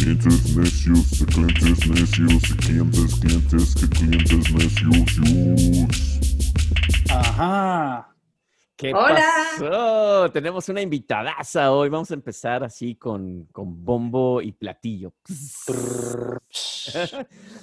Clientes necios, de clientes necios, de clientes, clientes, que clientes necios. Ajá. ¿Qué Hola. pasó? Tenemos una invitadaza hoy. Vamos a empezar así con, con bombo y platillo.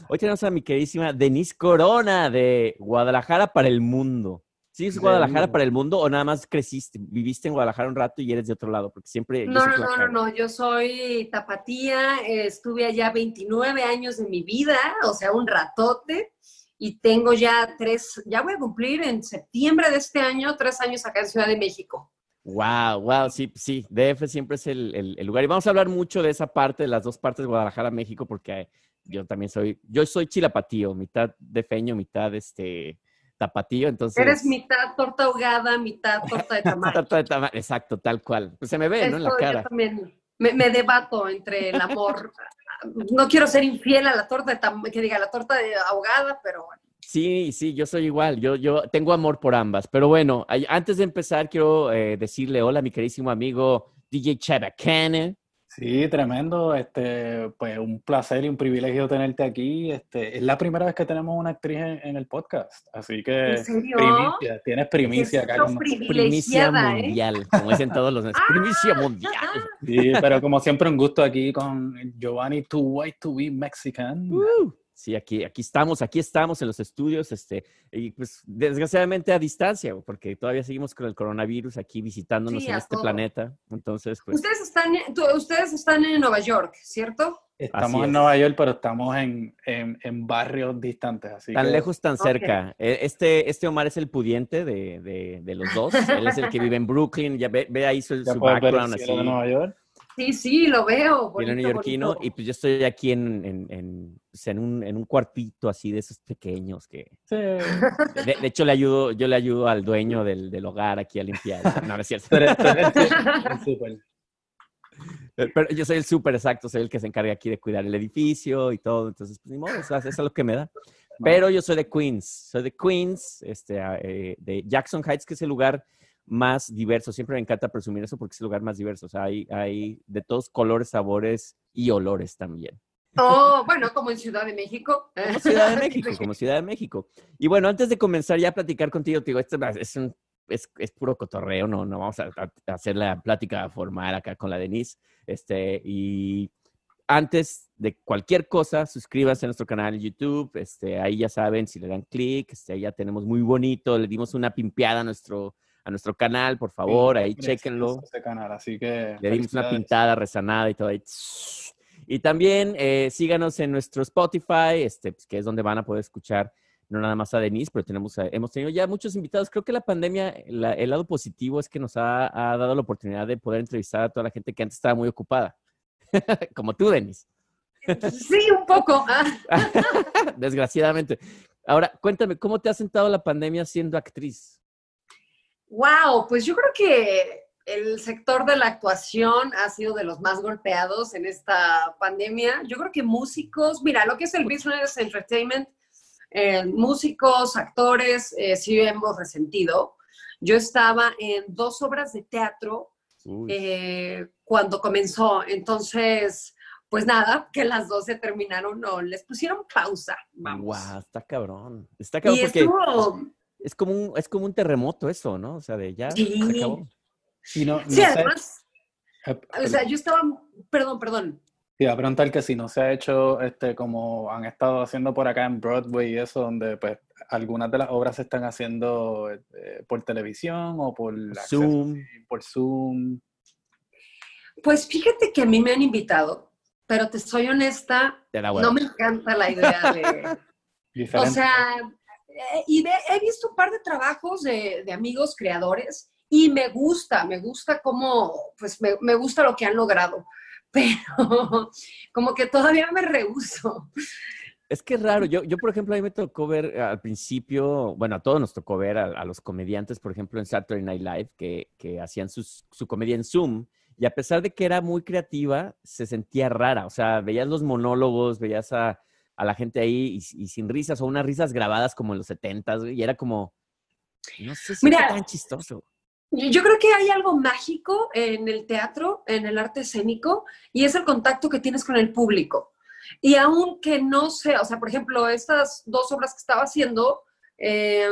Hoy tenemos a mi queridísima Denise Corona de Guadalajara para el mundo. ¿Sí es Del Guadalajara para el mundo o nada más creciste? ¿Viviste en Guadalajara un rato y eres de otro lado? Porque siempre... No, no, no, no, no, yo soy tapatía, eh, estuve allá 29 años de mi vida, o sea, un ratote, y tengo ya tres, ya voy a cumplir en septiembre de este año, tres años acá en Ciudad de México. Wow, wow, sí, sí, DF siempre es el, el- el lugar. Y vamos a hablar mucho de esa parte, de las dos partes de Guadalajara, México, porque yo también soy, yo soy chilapatío, mitad defeño, mitad este tapatío, entonces... Eres mitad torta ahogada, mitad torta de tamal. Torta de tamal, exacto, tal cual. Pues se me ve, ¿no? En la Esto yo cara. también me, me debato entre el amor. No quiero ser infiel a la torta de tam- que diga la torta de ahogada, pero bueno. Sí, sí, yo soy igual. Yo, yo tengo amor por ambas. Pero bueno, antes de empezar, quiero eh, decirle hola a mi queridísimo amigo DJ Chabacane. Sí, tremendo. Este, pues un placer y un privilegio tenerte aquí. Este, es la primera vez que tenemos una actriz en, en el podcast, así que ¿En serio? primicia, tienes primicia acá. Primicia ¿eh? mundial, como dicen todos los meses. Primicia mundial. Sí, pero como siempre un gusto aquí con Giovanni Too White to Be Mexican. Uh, Sí, aquí, aquí estamos, aquí estamos en los estudios, este, y pues desgraciadamente a distancia, porque todavía seguimos con el coronavirus aquí visitándonos Sí, en este todo. planeta. Entonces, pues, Ustedes están, en- tú- ustedes están en Nueva York, ¿cierto? Estamos Así en es. Nueva York, pero estamos en, en, en barrios distantes, así tan que lejos, tan cerca. Eh, Este, este Omar es el pudiente de, de- de los dos. Él es el que vive en Brooklyn, ya ve, ve ahí su, ya su puedes ver el background cielo así. de Nueva York. Sí, sí, lo veo. Bonito, neoyorquino, bonito. y pues yo estoy aquí en, en, en, pues, en un, en un cuartito así de esos pequeños que... Sí. De, de hecho, le ayudo, yo le ayudo al dueño del, del hogar aquí a limpiar. No, no es cierto. El súper, el súper. Pero yo soy el súper exacto, soy el que se encarga aquí de cuidar el edificio y todo. Entonces, pues ni modo, o sea, eso es lo que me da. Pero yo soy de Queens, soy de Queens, este, eh, de Jackson Heights, que es el lugar más diverso. Siempre me encanta presumir eso porque es el lugar más diverso. O sea, hay, hay de todos colores, sabores y olores también. Oh, bueno, como en Ciudad de México. Como Ciudad de México, como Ciudad de México. Y bueno, antes de comenzar ya a platicar contigo, te digo, esto es, un, es, es puro cotorreo, no, no vamos a, a hacer la plática formal acá con la Denise. Este, y antes de cualquier cosa, suscríbanse a nuestro canal en YouTube. Este, ahí ya saben, si le dan clic, este, ahí ya tenemos muy bonito. Le dimos una pimpeada a nuestro, a nuestro canal, por favor, ahí canal, así que Le dimos una pintada, rezanada y todo ahí. Y también eh, síganos en nuestro Spotify, este, pues, que es donde van a poder escuchar no nada más a Denise, pero tenemos, a- hemos tenido ya muchos invitados. Creo que la pandemia, la- el lado positivo es que nos ha, ha dado la oportunidad de poder entrevistar a toda la gente que antes estaba muy ocupada, como tú, Denise, Sí, un poco. Desgraciadamente. Ahora, cuéntame, ¿cómo te ha sentado la pandemia siendo actriz? Wow, pues yo creo que el sector de la actuación ha sido de los más golpeados en esta pandemia. Yo creo que músicos, mira, lo que es el business entertainment, eh, músicos, actores, eh, sí hemos resentido. Yo estaba en dos obras de teatro eh, cuando comenzó, entonces, pues nada, que las dos se terminaron, no, les pusieron pausa, vamos. Guau, está cabrón. Está cabrón Y porque estuvo, es como un, es como un terremoto eso, ¿no? O sea, de ya Sí. se acabó. Y no, no sí, sé, además, eh, o sea, yo estaba, perdón, perdón, iba a preguntar que si no se ha hecho este como han estado haciendo por acá en Broadway y eso, donde pues algunas de las obras se están haciendo eh, por televisión o por Zoom. por Zoom. Pues fíjate que a mí me han invitado, pero te soy honesta, no me encanta la idea de... o sea, y ve- he visto un par de trabajos de, amigos creadores y me gusta, me gusta cómo, pues me, me gusta lo que han logrado, pero como que todavía me rehuso. Es que es raro. Yo, yo, por ejemplo, a mí me tocó ver eh, al principio, bueno, a todos nos tocó ver a, a los comediantes, por ejemplo, en Saturday Night Live, que, que hacían sus- su comedia en Zoom. Y a pesar de que era muy creativa, se sentía rara. O sea, veías los monólogos, veías a, a la gente ahí y, y sin risas, o unas risas grabadas como en los 70s, y era como, no sé si Mira, tan chistoso. Yo creo que hay algo mágico en el teatro, en el arte escénico, y es el contacto que tienes con el público. Y aunque no sea, o sea, por ejemplo, estas dos obras que estaba haciendo, eh,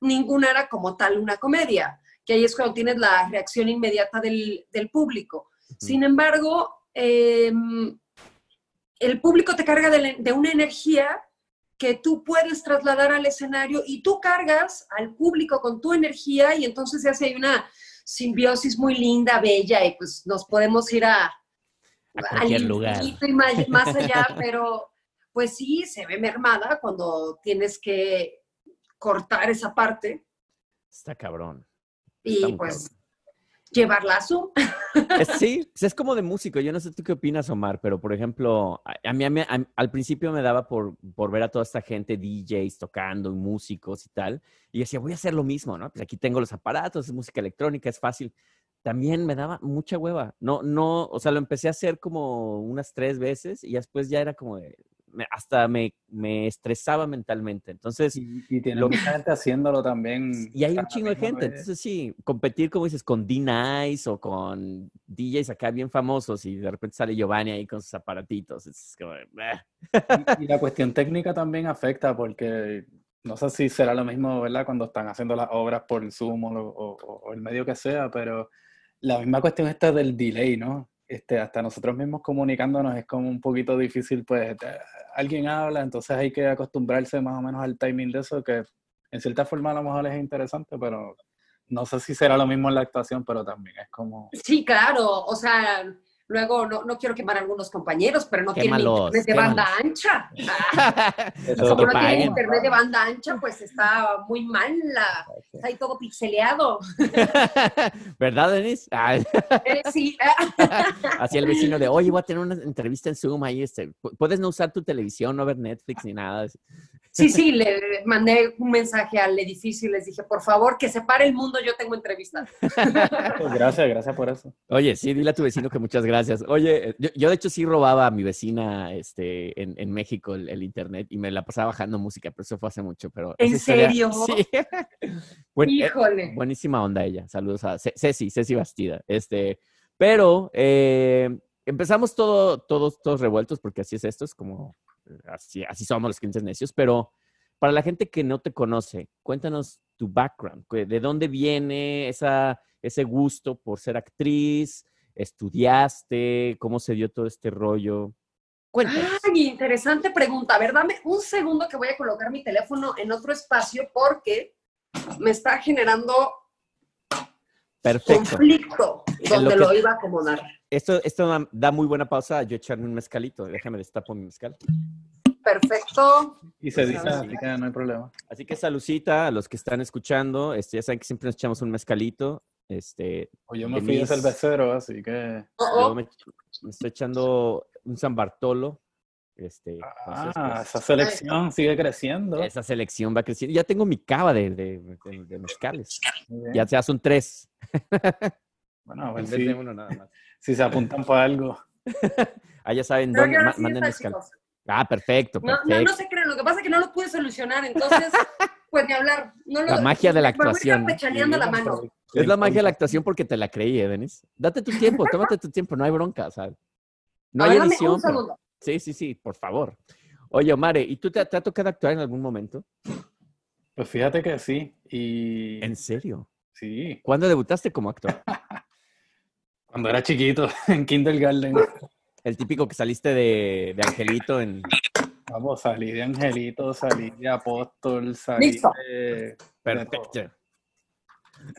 ninguna era como tal una comedia, que ahí es cuando tienes la reacción inmediata del, del público. Sin embargo, eh, el público te carga de, la- de una energía que tú puedes trasladar al escenario y tú cargas al público con tu energía y entonces se hace una simbiosis muy linda, bella y pues nos podemos ir a, cualquier al lugar. y más, más allá, pero pues sí, se ve mermada cuando tienes que cortar esa parte Está cabrón. y Está pues llevarla a Zoom. Es- sí, pues es como de músico. Yo no sé tú qué opinas, Omar, pero por ejemplo, a, mí, a mí- a- al principio me daba por, por ver a toda esta gente, DJs tocando, y músicos y tal. Y decía, voy a hacer lo mismo, ¿no? Pues aquí tengo los aparatos, es música electrónica, es fácil. También me daba mucha hueva. No, no, o sea, lo empecé a hacer como unas tres veces y después ya era como de, me- hasta me, me estresaba mentalmente. Entonces, Y, y tiene lo- mucha gente haciéndolo también. y hay un chingo de gente. vez. Entonces, sí, competir, como dices, con D-Nice o con DJs acá bien famosos y de repente sale Giovanni ahí con sus aparatitos. Es como. Y, y la cuestión técnica también afecta porque no sé si será lo mismo, ¿verdad? Cuando están haciendo las obras por Zoom o, o- el medio que sea, pero la misma cuestión esta del delay, ¿no? Este, hasta nosotros mismos comunicándonos es como un poquito difícil, pues alguien habla, entonces hay que acostumbrarse más o menos al timing de eso, que en cierta forma a lo mejor es interesante, pero no sé si será lo mismo en la actuación, pero también es como... Sí, claro, o sea, luego no, no quiero quemar a algunos compañeros, pero no tienen Quémalos, internet de banda ancha. Ah, como no tienen internet de banda ancha, pues está muy mal, la- está ahí todo pixeleado. ¿Verdad, Denis? Ah, Eh, sí, Así el vecino de, oye, voy a tener una entrevista en Zoom ahí. Este, pu- puedes no usar tu televisión, no ver Netflix ni nada. Sí, sí, le mandé un mensaje al edificio y les dije, por favor, que se pare el mundo, yo tengo entrevista. Pues gracias, gracias por eso. Oye, sí, dile a tu vecino que muchas gracias. Oye, eh, yo, yo de hecho sí robaba a mi vecina este, en, en México el, el internet y me la pasaba bajando música, pero eso fue hace mucho. Pero ¿En historia- serio? Sí. Buen- eh, Híjole. buenísima onda ella. Saludos a Ce- Ceci, Ceci Bastida. Este, pero eh, empezamos todo, todos, todos revueltos porque así es esto, es como así, así somos los clientes necios, pero para la gente que no te conoce, cuéntanos tu background, de dónde viene esa, ese gusto por ser actriz, estudiaste, cómo se dio todo este rollo. Cuéntanos. Ay, interesante pregunta. A ver, dame un segundo que voy a colocar mi teléfono en otro espacio porque me está generando Perfecto. conflicto donde lo lo, que- iba a acomodar. Esto, esto da- muy buena pausa yo echarme un mezcalito. Déjame destapo mi mezcal. Perfecto. Y se Pues dice, sí. que no hay problema. Así que salucita a los que están escuchando. Este, ya saben que siempre nos echamos un mezcalito. Este, O yo me fui de cervecero, así que... Oh, yo me, me estoy echando un San Bartolo. Este, entonces, Ah, pues, esa selección sigue creciendo. esa selección va creciendo. Ya tengo mi cava de, de, de- de mezcales. Ya, ya son tres. Bueno, si, de uno nada más. si se apuntan para algo. Ah, ya saben dónde. sí manden chicos. Ah, perfecto, No, perfecto. no, no se creen, lo que pasa es que no lo pude solucionar, entonces, pues ni hablar. No lo- La magia de la me voy actuación. campechaleando la mano. Es la magia de la actuación porque te la creí, ¿eh, Denis. Date tu tiempo, tómate tu tiempo, no hay bronca, sea, no hay edición. un pero-. Sí, sí, sí, por favor. Oye, Omare, ¿y tú te, te ha tocado actuar en algún momento? Pues fíjate que sí. Y ¿En serio? sí, ¿Cuándo debutaste como actor? cuando era chiquito, en kindergarten. El típico que saliste de, de Angelito en... Vamos, salí de Angelito, salí de Apóstol, salí Listo. de... Perfecto.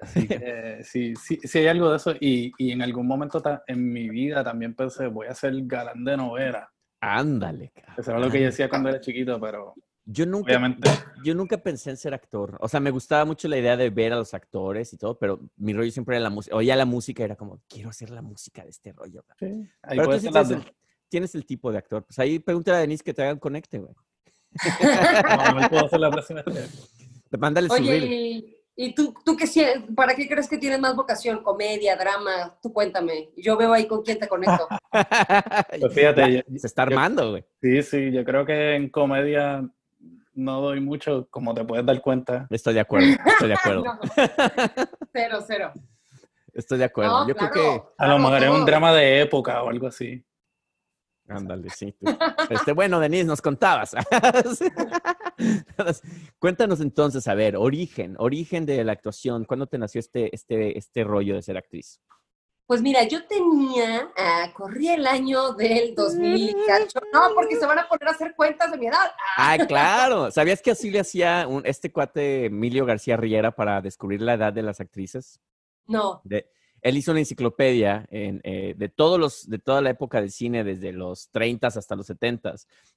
Así que sí, sí, sí hay algo de eso. Y, y en algún momento en mi vida también pensé, voy a ser galán de novela. Ándale. Eso era lo que yo decía cuando era chiquito, pero Yo nunca, obviamente yo nunca pensé en ser actor. O sea, me gustaba mucho la idea de ver a los actores y todo, pero mi rollo siempre era la música. Oía la música era como, quiero hacer la música de este rollo. cabrón". sí, ahí Pero tú sí tienes el, tienes el tipo de actor. Pues ahí pregúntale a Denise que te hagan conecte, güey. A lo mejor puedo hacer la próxima. Mándale Oye, y, y tú, tú qué, para qué crees que tienes más vocación? ¿Comedia, drama? Tú cuéntame. Yo veo ahí con quién te conecto. Pues fíjate, Ya, yo- se está armando, güey. sí, sí, yo creo que en comedia no doy mucho, como te puedes dar cuenta. Estoy de acuerdo, estoy de acuerdo. No, cero, cero. Estoy de acuerdo. No, Yo claro, creo que. A lo mejor es un drama de época o algo así. Ándale, sí. tú. Este, bueno, Denise, nos contabas. Cuéntanos entonces, a ver, origen, origen de la actuación. ¿Cuándo te nació este, este, este rollo de ser actriz? Pues mira, yo tenía, ah, corría el año del 2008. No, porque se van a poner a hacer cuentas de mi edad. Ah, Ah, claro. ¿Sabías que así le hacía un, este cuate Emilio García Riera para descubrir la edad de las actrices? no. De- él hizo una enciclopedia en, eh, de todos los, de toda la época del cine, desde los 30 hasta los 70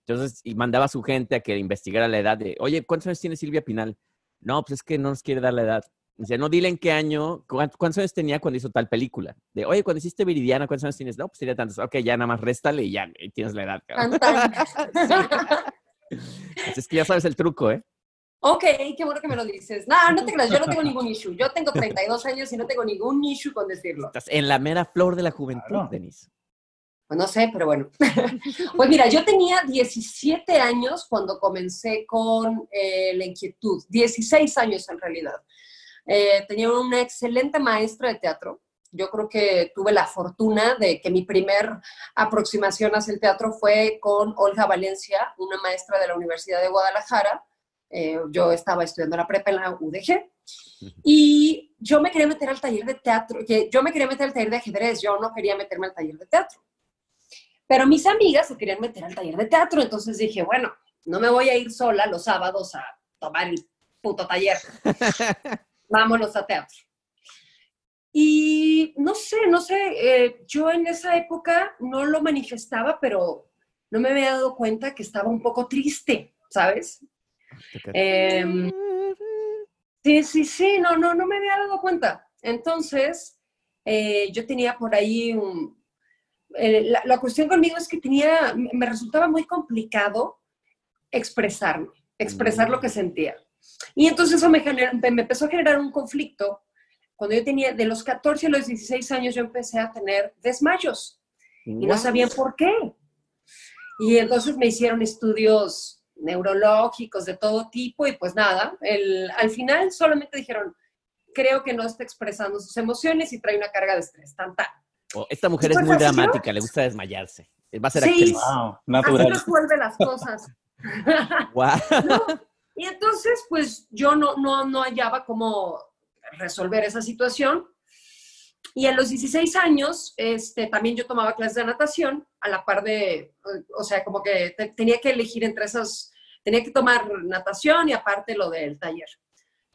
Entonces, y mandaba a su gente a que investigara la edad de, oye, ¿cuántos años tiene Silvia Pinal? No, pues es que no nos quiere dar la edad. Dice, no, dile en qué año, cuán- cuántos años tenía cuando hizo tal película. De, oye, cuando hiciste Viridiana, ¿cuántos años tienes? No, pues tenía tantos. Ok, ya nada más réstale y ya y tienes la edad. es que ya sabes el truco, ¿eh? ok, qué bueno que me lo dices. No, no te creas, yo no tengo ningún issue. Yo tengo 32 años y no tengo ningún issue con decirlo. Estás en la mera flor de la juventud, Claro. Denise. Pues no sé, pero bueno. Pues mira, yo tenía 17 años cuando comencé con eh, la inquietud, 16 años en realidad. Eh, tenía una excelente maestra de teatro. Yo creo que tuve la fortuna de que mi primer aproximación hacia el teatro fue con Olga Valencia, una maestra de la Universidad de Guadalajara. Eh, yo estaba estudiando la prepa en la UDG y yo me quería meter al taller de teatro, que yo me quería meter al taller de ajedrez, yo no quería meterme al taller de teatro. Pero mis amigas se querían meter al taller de teatro, entonces dije, bueno, no me voy a ir sola los sábados a tomar el puto taller. Vámonos a teatro. Y no sé, no sé, eh, yo en esa época no lo manifestaba, pero no me había dado cuenta que estaba un poco triste, ¿sabes? Em, Sí, sí, sí, no, no, no me había dado cuenta. Entonces, eh, yo tenía por ahí un... eh, la, la cuestión conmigo es que tenía, me me resultaba muy complicado expresarme, expresar lo que sentía. Y entonces eso me, empezó a generar un conflicto. Cuando yo tenía, de los 14 a los 16 años, yo empecé a tener desmayos y no sabían por qué. Y entonces me hicieron estudios neurológicos de todo tipo y pues nada, el, al final solamente dijeron, creo que no está expresando sus emociones y trae una carga de estrés, tan, tan. Oh, esta mujer es muy dramática, le gusta desmayarse. Va a ser Sí. actriz. Wow, Así natural. resuelve las cosas. Guau. ¿no? Y entonces, pues yo no, no, no hallaba cómo resolver esa situación. Y a los 16 años, este, también yo tomaba clases de natación, a la par de, o sea, como que te- tenía que elegir entre esas, tenía que tomar natación y aparte lo del taller.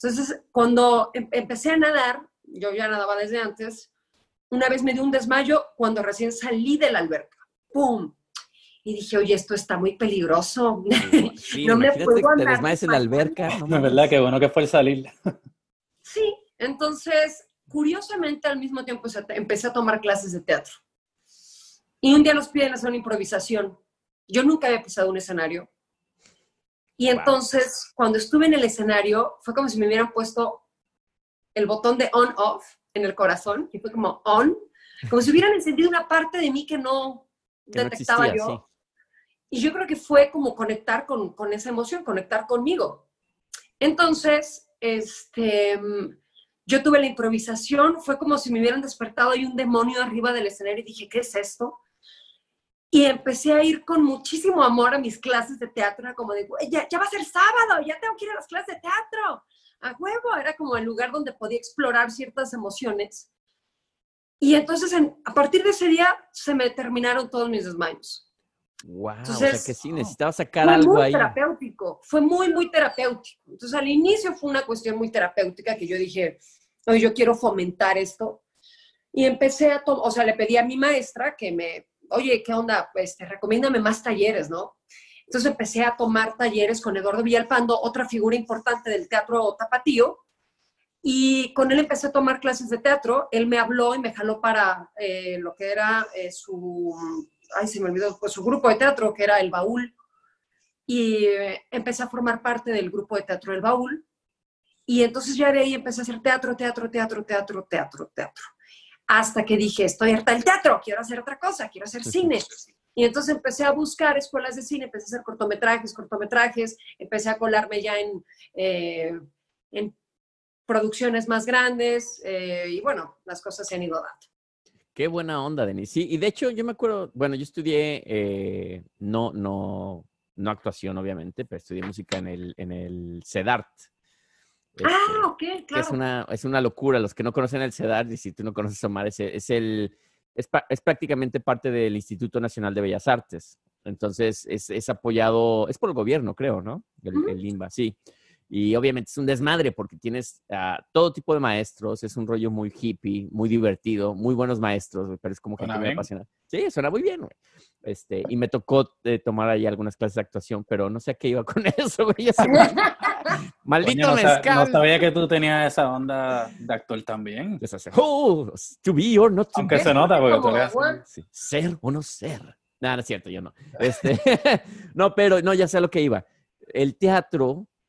Entonces, cuando em- empecé a nadar, yo ya nadaba desde antes, una vez me dio un desmayo cuando recién salí de la alberca. ¡Pum! Y dije, oye, esto está muy peligroso. Sí, No me puedo que te andar desmayes en la alberca. no verdad que bueno que fue el salir. Sí, entonces, curiosamente, al mismo tiempo empecé a tomar clases de teatro. Y un día nos piden hacer una improvisación. Yo nunca había pisado un escenario. Y Wow. entonces, cuando estuve en el escenario, fue como si me hubieran puesto el botón de on-off en el corazón, y fue como on, como si hubieran encendido una parte de mí que no Que no detectaba existía, yo. Y yo creo que fue como conectar con, con esa emoción, conectar conmigo. Entonces, este, yo tuve la improvisación, fue como si me hubieran despertado y un demonio arriba del escenario y dije, ¿qué es esto? Y empecé a ir con muchísimo amor a mis clases de teatro, como de, "Güey, ya, ya va a ser sábado, ya tengo que ir a las clases de teatro, a huevo, era como el lugar donde podía explorar ciertas emociones. Y entonces, en- a partir de ese día, se me terminaron todos mis desmayos. Wow, o sea Entonces, que sí, necesitaba sacar fue algo muy ahí. terapéutico, fue muy, muy terapéutico. Entonces, al inicio fue una cuestión muy terapéutica que yo dije, "Oye, yo quiero fomentar esto. Y empecé a tomar, o sea, le pedí a mi maestra que me, oye, ¿qué onda? Pues, te recomiéndame más talleres, ¿no? Entonces empecé a tomar talleres con Eduardo Villalpando, otra figura importante del teatro tapatío, y con él empecé a tomar clases de teatro. Él me habló y me jaló para eh, lo que era eh, su, ay, se me olvidó, pues su grupo de teatro, que era El Baúl. Y eh, empecé a formar parte del grupo de teatro El Baúl. Y entonces ya de ahí empecé a hacer teatro, teatro, teatro, teatro, teatro, teatro. Hasta que dije, estoy harta del teatro, quiero hacer otra cosa, quiero hacer cine. Y entonces empecé a buscar escuelas de cine, empecé a hacer cortometrajes, cortometrajes, empecé a colarme ya en, eh, en producciones más grandes eh, y bueno, las cosas se han ido dando. Qué buena onda, Denis. Sí, y de hecho yo me acuerdo, bueno, yo estudié, eh, no, no, no actuación, obviamente, pero estudié música en el, en el CEDART. Este, ah, ok, claro. es una, es una locura. Los que no conocen el CEDART, y si tú no conoces a Omar, es, es el, es, prácticamente parte del Instituto Nacional de Bellas Artes. Entonces, es, es apoyado, es por el gobierno, creo, ¿no? El, Ujú. el INBA, sí. Y obviamente es un desmadre porque tienes a todo tipo de maestros, es un rollo muy hippie, muy divertido, muy buenos maestros, pero es como gente muy apasionada. Sí, suena muy bien, güey. Este, y me tocó eh, tomar ahí algunas clases de actuación, pero no sé a qué iba con eso, güey. Maldito Coño, no, mezcal. no sabía que tú tenías esa onda de actor también. Les hace, "Oh, to be or not to Aunque be". se nota porque tú eres? Sí, Ser o no ser. No, no es cierto, yo no. Este, no, pero no, ya sé a lo que iba. El teatro,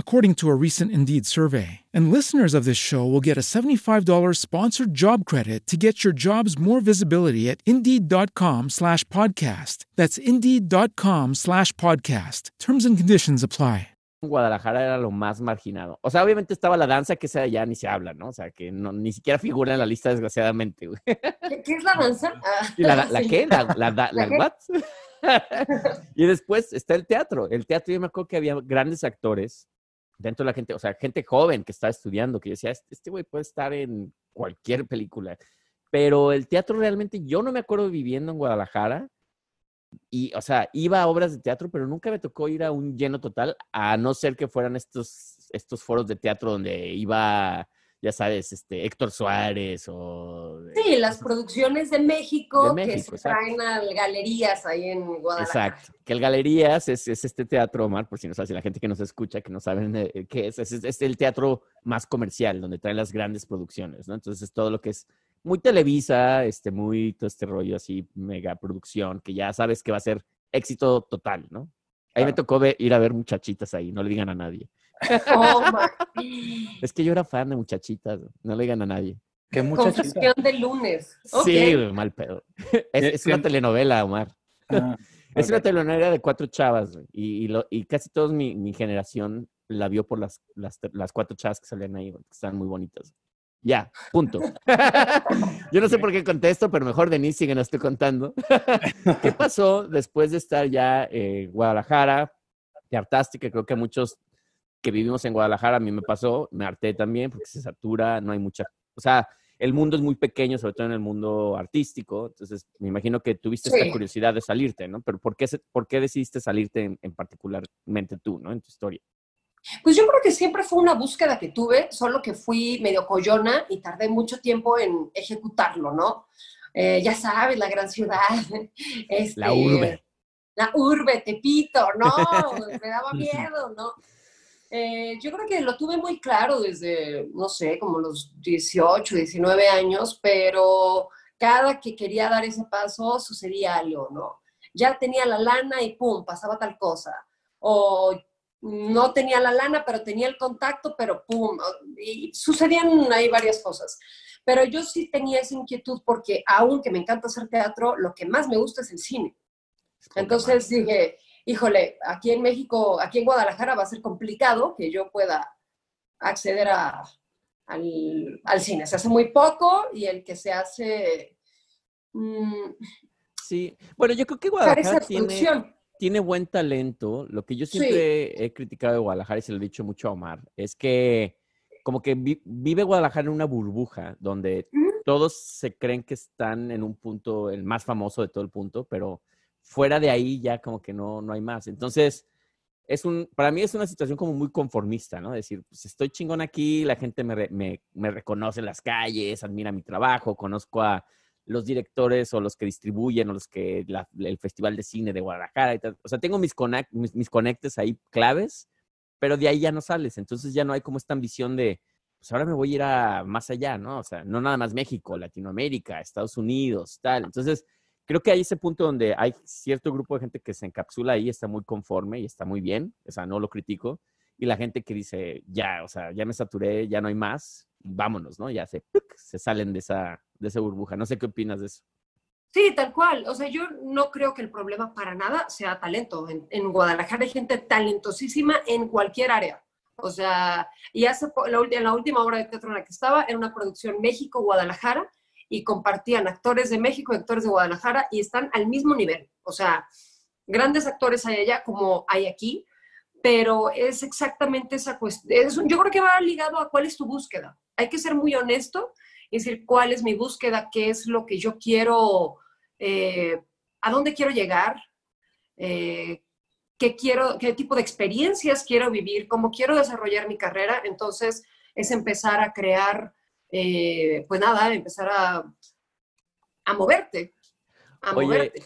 according to a recent Indeed survey. And listeners of this show will get a $75 sponsored job credit to get your jobs more visibility at Indeed.com slash podcast. That's Indeed.com slash podcast. Terms and conditions apply. Guadalajara era lo más marginado. O sea, obviamente estaba la danza, que esa ya ni se habla, ¿no? O sea, que no, ni siquiera figura en la lista, desgraciadamente, güey. ¿Qué, qué es la danza? Ah, ¿Y la, la sí. qué? ¿La, la, la, ¿La la qué? what? y después está el teatro. El teatro, yo me acuerdo que había grandes actores dentro de la gente, o sea, gente joven que estaba estudiando, que yo decía, este este güey puede estar en cualquier película. Pero el teatro realmente, yo no me acuerdo viviendo en Guadalajara. Y, o sea, iba a obras de teatro, pero nunca me tocó ir a un lleno total, a no ser que fueran estos, estos foros de teatro donde iba, ya sabes, este, Héctor Suárez o... Sí, las producciones de México, De que se traen a galerías ahí en Guadalajara. Exacto. Que el Galerías es, es este teatro, Omar, por si no sabes, si la gente que nos escucha, que no saben eh, qué es, es, es el teatro más comercial, donde traen las grandes producciones, ¿no? Entonces, es todo lo que es muy Televisa, este, muy todo este rollo así, mega producción, que ya sabes que va a ser éxito total, ¿no? Ahí me tocó ver- ir a ver muchachitas ahí, no le digan a nadie. Oh, Es que yo era fan de muchachitas, no le digan a nadie. Qué muchachita. Confesión de lunes. Sí, mal pedo. Es, es una telenovela, Omar. Ah, Es una telenovela de cuatro chavas, güey, y, y, lo- y casi toda mi, mi generación la vio por las, las, te- las cuatro chavas que salían ahí, que están muy bonitas. Ya, punto. Yo no sé por qué contesto, pero mejor Denise sigue, no estoy contando. ¿Qué pasó después de estar ya en Guadalajara? Te hartaste, que creo que a muchos que vivimos en Guadalajara, a mí me pasó, me harté también porque se satura, no hay mucha o sea, el mundo es muy pequeño, sobre todo en el mundo artístico, entonces me imagino que tuviste Sí. esta curiosidad de salirte, ¿no? Pero ¿por qué, por qué decidiste salirte en, en particularmente tú, ¿no? En tu historia. Pues yo creo que siempre fue una búsqueda que tuve, solo que fui medio coyona y tardé mucho tiempo en ejecutarlo, ¿no? Eh, ya sabes, la gran ciudad. este, La urbe. La urbe, Tepito, no, me daba miedo, ¿no? Eh, yo creo que lo tuve muy claro desde, no sé, como los 18, 19 años, pero cada que quería dar ese paso sucedía algo, ¿no? Ya tenía la lana y pum, pasaba tal cosa. O no tenía la lana, pero tenía el contacto, pero pum, y sucedían ahí varias cosas. Pero yo sí tenía esa inquietud porque aunque me encanta hacer teatro, lo que más me gusta es el cine. Entonces dije, híjole, aquí en México, aquí en Guadalajara va a ser complicado que yo pueda acceder a, al, al cine. Se hace muy poco y el que se hace... mm, Sí, bueno, yo creo que Guadalajara tiene, buen talento. Lo que yo Sí. siempre he criticado de Guadalajara, y se lo he dicho mucho a Omar, es que como que vi- vive Guadalajara en una burbuja donde todos se creen que están en un punto, el más famoso de todo el punto, pero fuera de ahí ya como que no, no hay más. Entonces, es un, para mí es una situación como muy conformista, ¿no? Decir, pues estoy chingón aquí, la gente me, me, me reconoce en las calles, admira mi trabajo, conozco a los directores o los que distribuyen o los que la- el Festival de Cine de Guadalajara y tal. O sea, tengo mis, conec- mis, mis conectes ahí claves, pero de ahí ya no sales. Entonces ya no hay como esta ambición de, pues ahora me voy a ir a más allá, ¿no? O sea, no nada más México, Latinoamérica, Estados Unidos, tal. Entonces, creo que hay ese punto donde hay cierto grupo de gente que se encapsula ahí, está muy conforme y está muy bien, o sea, no lo critico. Y la gente que dice, ya, o sea, ya me saturé, ya no hay más, vámonos, ¿no? Ya se, se salen de esa, de esa burbuja. No sé qué opinas de eso. Sí, tal cual. O sea, yo no creo que el problema para nada sea talento. En, en Guadalajara hay gente talentosísima en cualquier área. O sea, y hace la, en la última obra de teatro en la que estaba, era una producción México-Guadalajara y compartían actores de México actores de Guadalajara y están al mismo nivel. O sea, grandes actores hay allá como hay aquí, pero es exactamente esa cuestión. Yo creo que va ligado a cuál es tu búsqueda. Hay que ser muy honesto y decir cuál es mi búsqueda, qué es lo que yo quiero, eh, a dónde quiero llegar, eh, qué quiero, qué tipo de experiencias quiero vivir, cómo quiero desarrollar mi carrera. Entonces es empezar a crear, eh, pues nada, empezar a, a moverte, a Oye, moverte.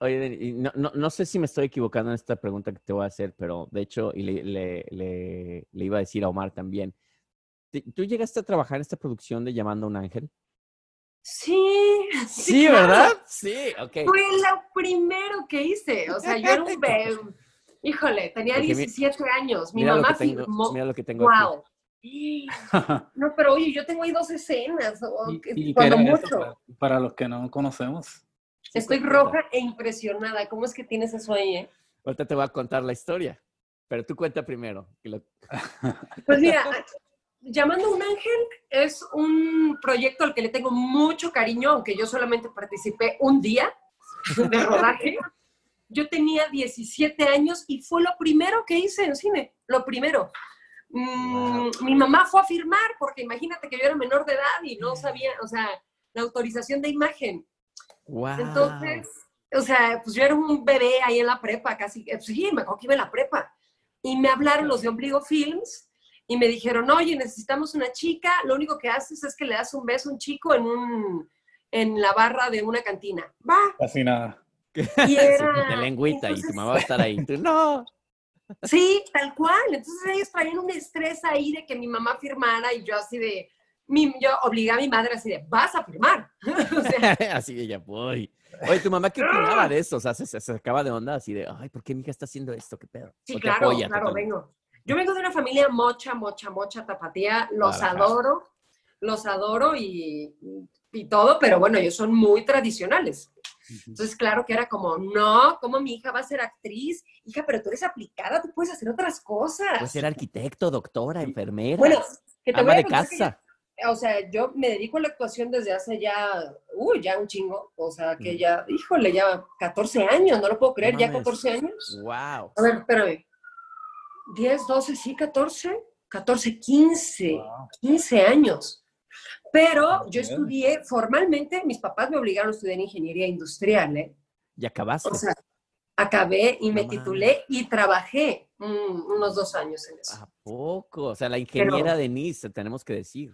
Oye, no, no, no sé si me estoy equivocando en esta pregunta que te voy a hacer, pero de hecho, y le, le, le, le iba a decir a Omar también. ¿Tú- ¿Tú llegaste a trabajar en esta producción de Llamando a un Ángel? Sí, Sí, claro. ¿verdad? Sí, ok. Fue lo primero que hice. O sea, yo era un bebé. Híjole, tenía Porque mi- 17 años. Mi mira lo mamá que tengo- firmó. mira lo que tengo aquí. No, pero oye, yo tengo ahí dos escenas. o ¿Y, y qué cuando eso mucho. para, para los que no conocemos? Estoy roja e impresionada. ¿Cómo es que tienes eso ahí, eh? Ahorita te voy a contar la historia, pero tú cuenta primero. Pues mira, Llamando a un Ángel es un proyecto al que le tengo mucho cariño, aunque yo solamente participé un día de rodaje. Yo tenía 17 años y fue lo primero que hice en cine, lo primero. Mm, Mi mamá fue a firmar, porque imagínate que yo era menor de edad y no sabía, o sea, la autorización de imagen. ¡Wow! Entonces, o sea, pues yo era un bebé ahí en la prepa, casi, eh, sí, me acuerdo que iba en la prepa. Y me hablaron los de Ombligo Films y me dijeron, oye, necesitamos una chica, lo único que haces es que le das un beso a un chico en, un, en la barra de una cantina. Va. Casi nada. Y era, de lengüita y tu mamá va a estar ahí. Tú, no. Sí, tal cual. Entonces ellos traían un estrés ahí de que mi mamá firmara y yo así de, mi, yo obligué a mi madre así de, vas a firmar. o sea, así ella, voy. Oye, ¿tu mamá qué opinaba de eso? O sea, se, se sacaba de onda así de, ay, ¿por qué mi hija está haciendo esto? ¿Qué pedo? Sí, ¿O te claro, apoya claro, totalmente? vengo. Yo vengo de una familia mocha, mocha, mocha, tapatía. Los adoro, los adoro y, y todo, pero bueno, ellos son muy tradicionales. Entonces, claro que era como, no, ¿cómo mi hija va a ser actriz? Hija, pero tú eres aplicada, tú puedes hacer otras cosas. Puede ser arquitecto, doctora, enfermera, Bueno, que te ama voy a de casa. yo- o sea, yo me dedico a la actuación desde hace ya, uy, ya un chingo. O sea, que ya, híjole, ya 14 años, no lo puedo creer, No ya mames. 14 años. Wow. A ver, espérame. 10, 12, sí, 14, 14, 15, Wow. 15 años. Pero yo estudié formalmente, mis papás me obligaron a estudiar ingeniería industrial, ¿eh? ¿Y acabaste? O sea, acabé y me No titulé y trabajé mm, unos dos años en eso. ¿A poco? O sea, la ingeniera Denise, tenemos que decir.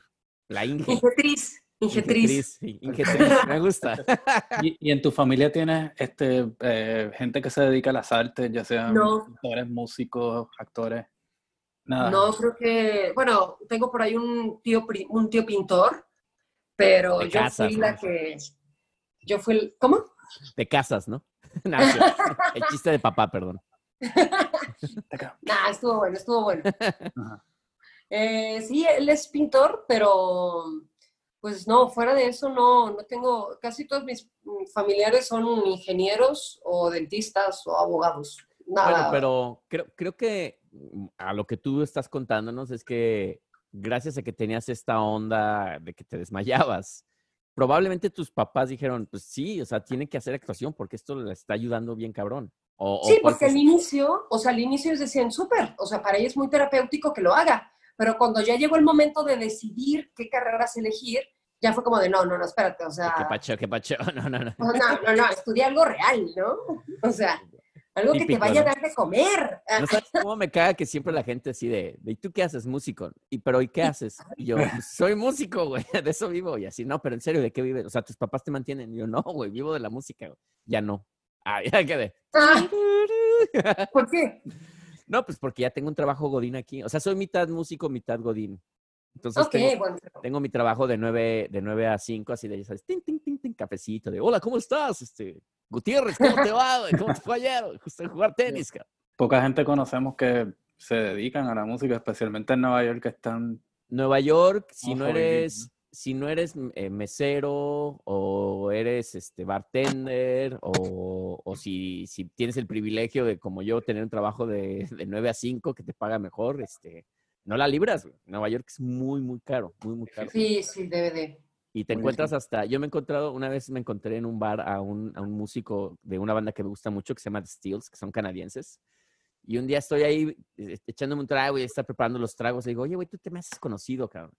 La Inge. Ingetriz, ingetriz. sí, Ingetriz, me gusta. ¿Y, y en tu familia tienes este, eh, gente que se dedica a las artes, ya sean No. pintores, músicos, actores? Nada. No, creo que, bueno, tengo por ahí un tío, un tío pintor, pero De yo casas, fui la ¿no? que, yo fui, el- ¿cómo? De casas, ¿no? El chiste de papá, perdón. Nah, estuvo bueno, estuvo bueno. Eh, sí, él es pintor, pero pues no, fuera de eso no, no tengo, casi todos mis familiares son ingenieros o dentistas o abogados. Nada. Bueno, pero creo, creo que a lo que tú estás contándonos es que gracias a que tenías esta onda de que te desmayabas, probablemente tus papás dijeron, pues sí, o sea, tiene que hacer actuación porque esto le está ayudando bien cabrón. O, o Sí, cuál porque al inicio, o sea, al inicio ellos decían, súper, o sea, para ella es muy terapéutico que lo haga, pero cuando ya llegó el momento de decidir qué carreras elegir, ya fue como de, no, no, no, espérate, o Qué sea, pacho, qué pacho. No, no, no. no, no, no, estudia algo real, ¿no? O sea, algo que te vaya a dar de comer. ¿No sabes cómo me caga que siempre la gente así de, de, ¿y tú qué haces? Músico. ¿Y pero ¿y qué haces? Y yo, "Pues, soy músico, güey, de eso vivo. Y así, no, pero en serio, ¿de qué vives? O sea, tus papás te mantienen. Y yo, no, güey, vivo de la música. güey". Ya no. Ah, ya quedé. Ah, ¿Por qué? No, pues porque ya tengo un trabajo godín aquí. O sea, soy mitad músico, mitad godín. Entonces Ok, tengo, bueno. tengo mi trabajo de 9, de 9 a 5, así de, ya sabes, tin, tin, tin, tin, cafecito, de, hola, ¿cómo estás? Este, Gutiérrez, ¿cómo te va? güey? ¿Cómo te fue ayer? Justo en jugar tenis, cabrón. Poca gente conocemos que se dedican a la música, especialmente en Nueva York, que están... Nueva York, si no eres, si no eres eh, mesero o eres este bartender o, o si, si tienes el privilegio de, como yo, tener un trabajo de, de 9 a 5 que te paga mejor, este, no la libras, güey. Nueva York es muy, muy caro, muy, muy caro. Sí, sí, debe de. Y te encuentras hasta, yo me he encontrado, una vez me encontré en un bar a un, a un músico de una banda que me gusta mucho que se llama The Steels, que son canadienses. Y un día estoy ahí eh, echándome un trago y está preparando los tragos. Y digo, oye, güey, tú te me haces conocido, cabrón.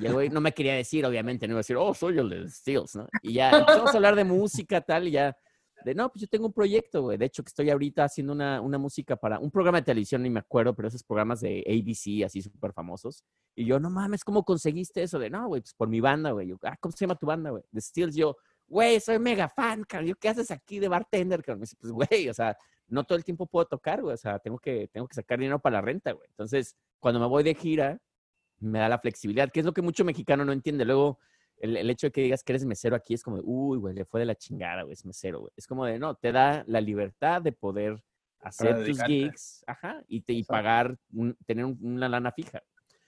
Y el güey no me quería decir, obviamente, no iba a decir, oh, soy el de The Steels, ¿no? Y ya empezamos a hablar de música, tal, y ya, de no, pues yo tengo un proyecto, güey. De hecho, que estoy ahorita haciendo una, una música para un programa de televisión, ni me acuerdo, pero esos programas de ABC, así súper famosos. Y yo, no mames, ¿cómo conseguiste eso? De, no, güey, pues por mi banda, güey. Yo, ah, ¿cómo se llama tu banda, güey? The Steels. Yo, güey, soy mega fan, cabrón. ¿Yo qué haces aquí de bartender, cabrón? Me dice, pues, güey, o sea, no todo el tiempo puedo tocar, güey. O sea, tengo que, tengo que sacar dinero para la renta, güey. Entonces, cuando me voy de gira, me da la flexibilidad, que es lo que mucho mexicano no entiende. Luego, el, el hecho de que digas que eres mesero aquí es como, de, uy, güey, le fue de la chingada, güey, es mesero, güey. Es como de, no, te da la libertad de poder hacer tus gigs, ajá, y, te, y pagar, un- tener un- una lana fija.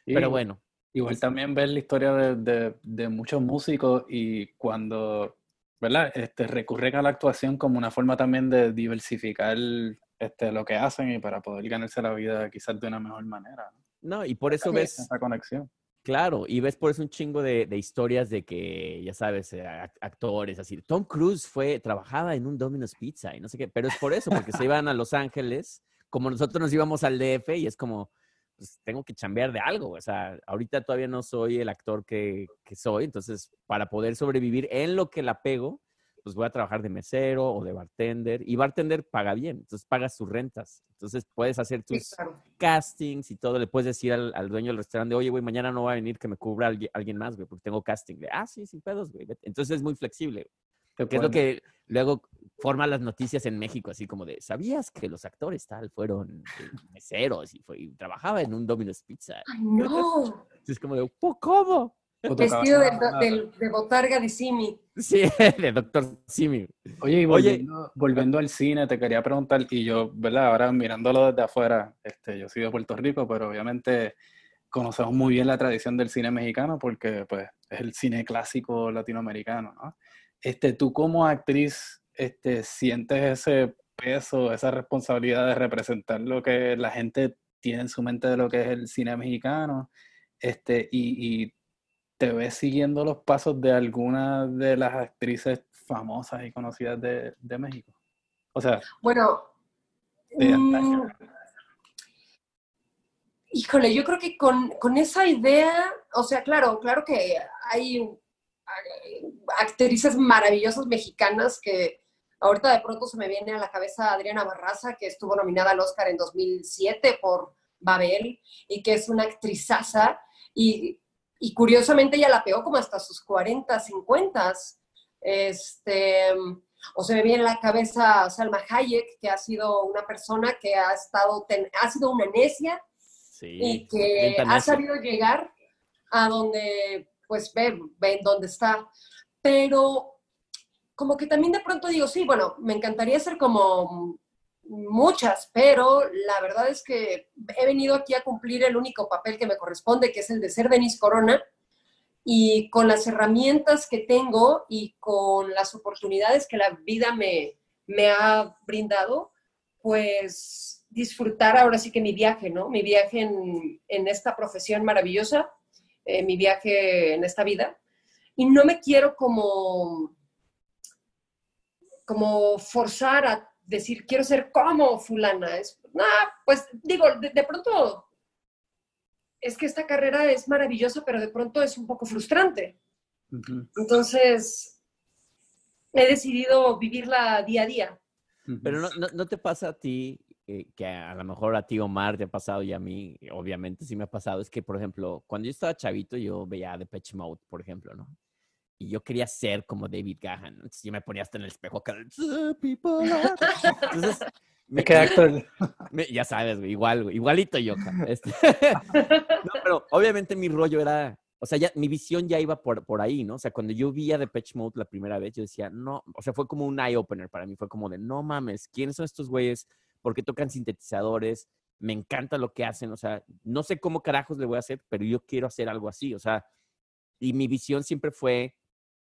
y Pero bueno, Igual también ver la historia de, de- de muchos músicos y cuando, ¿verdad? Este, recurren a la actuación como una forma también de diversificar este, lo que hacen y para poder ganarse la vida quizás de una mejor manera. ¿no? no, y por eso ves, Esa conexión. Claro, y ves por eso un chingo de, historias de que, ya sabes, eh, ac- actores así. Tom Cruise fue, trabajaba en un Domino's Pizza y no sé qué, pero es por eso, porque se iban a Los Ángeles, como nosotros nos íbamos al DF y es como, pues tengo que chambear de algo. O sea, ahorita todavía no soy el actor que soy, entonces para poder sobrevivir en lo que la pego, pues voy a trabajar de mesero o de bartender. Y bartender paga bien, entonces pagas tus rentas. Entonces puedes hacer Sí, tus, claro. castings y todo, le puedes decir al, al dueño del restaurante, oye, güey, mañana no va a venir que me cubra alguien, alguien más, güey, porque tengo casting. De, ah, sí, sin pedos, güey. vete". Entonces es muy flexible, Qué que es lo bueno. que luego forma las noticias en México, así como de, ¿sabías que los actores tal fueron eh, meseros y, fue, y trabajaba en un Domino's Pizza? Ay, no. Entonces es como de, "¿Po- ¿cómo? Vestido de, del- de botarga de Simi. Sí, de Doctor Simi. Oye, y Oye. volviendo, volviendo al cine, te quería preguntar, y yo, ¿verdad? Ahora mirándolo desde afuera, este, yo soy de Puerto Rico, pero obviamente conocemos muy bien la tradición del cine mexicano porque, pues, es el cine clásico latinoamericano, ¿no? Este, tú como actriz, este, sientes ese peso, esa responsabilidad de representar lo que la gente tiene en su mente de lo que es el cine mexicano, este, y, y te ves siguiendo los pasos de alguna de las actrices famosas y conocidas de, de México. O sea, Bueno, de antaño. mm, híjole, yo creo que con, con esa idea, o sea, claro, claro que hay actrices maravillosas mexicanas que ahorita de pronto se me viene a la cabeza Adriana Barraza, que estuvo nominada al Oscar en 2007 por Babel y que es una actrizaza y, y curiosamente ella la pegó como hasta sus 40, 50. Este, o se me viene a la cabeza Salma Hayek, que ha sido una persona que ha estado, ha sido una necia y que ha sabido llegar a donde, pues, ven, ven dónde está. Pero como que también de pronto digo, sí, bueno, me encantaría ser como muchas, pero la verdad es que he venido aquí a cumplir el único papel que me corresponde, que es el de ser Denise Corona, y con las herramientas que tengo y con las oportunidades que la vida me, me ha brindado, pues disfrutar ahora sí que mi viaje, ¿no? Mi viaje en, en esta profesión maravillosa, eh, mi viaje en esta vida. Y no me quiero como, como forzar a decir, quiero ser como fulana. Es, pues digo, de pronto es que esta carrera es maravillosa, pero de pronto es un poco frustrante. Entonces, he decidido vivirla día a día. Pero no, no, te pasa a ti, eh, que a lo mejor a ti Omar te ha pasado y a mí, obviamente sí me ha pasado, es que, por ejemplo, cuando yo estaba chavito, yo veía The Patch Mode, por ejemplo, ¿no? Y yo quería ser como David Gahan. Entonces yo me ponía hasta en el espejo acá. Ya sabes, güey, igual, güey, igualito yo. Este, no, pero obviamente mi rollo era, o sea, ya, mi visión ya iba por, por ahí, ¿no? O sea, cuando yo vi a Patch Mode la primera vez, yo decía, no, o sea, fue como un eye-opener para mí, fue como de, no mames, ¿quiénes son estos güeyes? ¿Por qué tocan sintetizadores? Me encanta lo que hacen, o sea, no sé cómo carajos le voy a hacer, pero yo quiero hacer algo así, o sea, y mi visión siempre fue,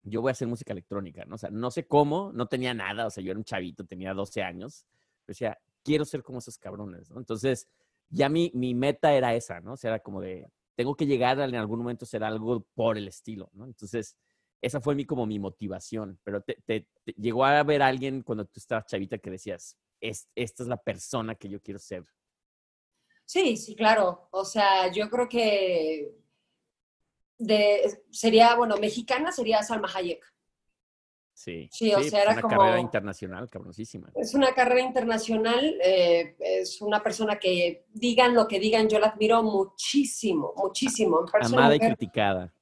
yo voy a hacer música electrónica, ¿no? O sea, no sé cómo, no tenía nada, o sea, yo era un chavito, tenía 12 años, decía, quiero ser como esos cabrones, ¿no? Entonces, ya mi, mi meta era esa, ¿no? O sea, era como de, tengo que llegar en algún momento a ser algo por el estilo, ¿no? Entonces, esa fue mi, como mi motivación, pero te, llegó a ver a alguien cuando tú estabas chavita que decías, es, esta es la persona que yo quiero ser. Sí, sí, claro. O sea, yo creo que de, sería, bueno, mexicana sería Salma Hayek. Sí, sí, o sea, era una carrera internacional, cabronísima. Es una carrera internacional, eh, es una persona que digan lo que digan, yo la admiro muchísimo, muchísimo. Amada y criticada.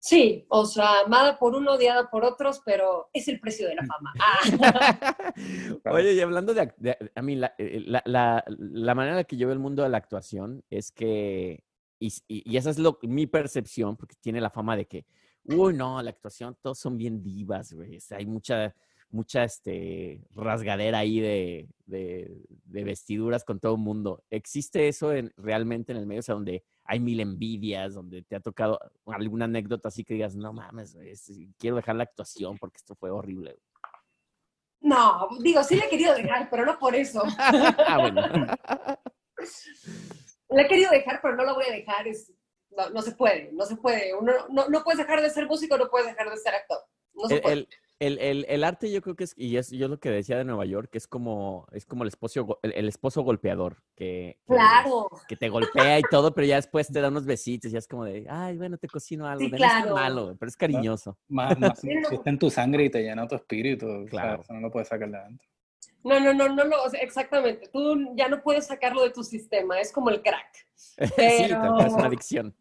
Sí, o sea, amada por uno, odiada por otros, pero es el precio de la fama. Ah. Oye, y hablando de, a mí, eh, la, la, la, manera en la que yo veo el mundo de la actuación es que, y, y, y esa es lo, mi percepción, porque tiene la fama de que Uy, no, la actuación, todos son bien divas, güey. hay mucha, mucha este, rasgadera ahí de, de, vestiduras con todo el mundo. ¿Existe eso en, realmente en el medio? O sea, donde hay mil envidias, donde te ha tocado alguna anécdota así que digas, no mames, quiero dejar la actuación porque esto fue horrible. No, digo, sí le he querido dejar, pero no por eso. ah, bueno. le he querido dejar, pero no lo voy a dejar. Es, no, se puede, no se puede. Uno, no, no puedes dejar de ser músico, no puedes dejar de ser actor. No se el, El, el, el, arte yo creo que es, y es yo lo que decía de Nueva York, que es como, es como el esposo, el, esposo golpeador, que, claro. que te golpea y todo, pero ya después te da unos besitos y ya es como de, ay, bueno, te cocino algo, sí, claro. malo, pero es cariñoso. Más, más está en tu sangre y te llena tu espíritu, claro. no lo puedes sacar de adentro. No, no, no, no, no, exactamente. Tú ya no puedes sacarlo de tu sistema, es como el crack. sí, es una adicción.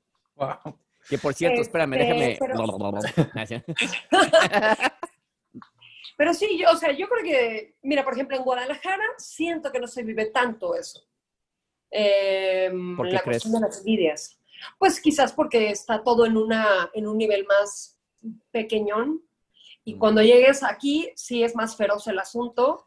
Que por cierto, espérame, déjame. Este, pero... sí, yo, o sea, yo creo que, mira, por ejemplo, en Guadalajara siento que no se vive tanto eso. Eh, ¿Por qué la crees? cuestión de las envidias. Pues quizás porque está todo en, una, en un nivel más pequeñón. Y mm. cuando llegues aquí, sí es más feroz el asunto.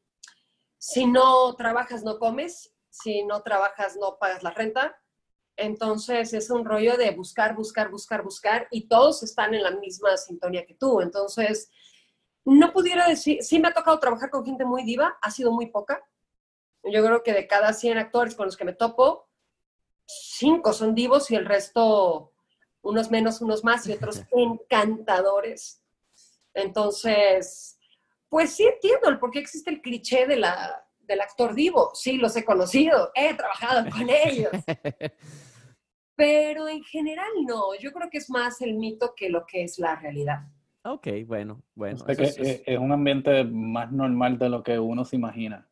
si no trabajas, no comes. Si no trabajas, no pagas la renta. Entonces es un rollo de buscar, buscar, buscar, buscar y todos están en la misma sintonía que tú. Entonces, no pudiera decir, sí me ha tocado trabajar con gente muy diva, ha sido muy poca. Yo creo que de cada 100 actores con los que me topo, 5 son divos y el resto, unos menos, unos más y otros encantadores. Entonces, pues sí entiendo el por qué existe el cliché de la, del actor divo. Sí, los he conocido, he trabajado con ellos. Pero en general no, yo creo que es más el mito que lo que es la realidad. Ok, bueno, bueno. O sea que es- es, es un ambiente más normal de lo que uno se imagina.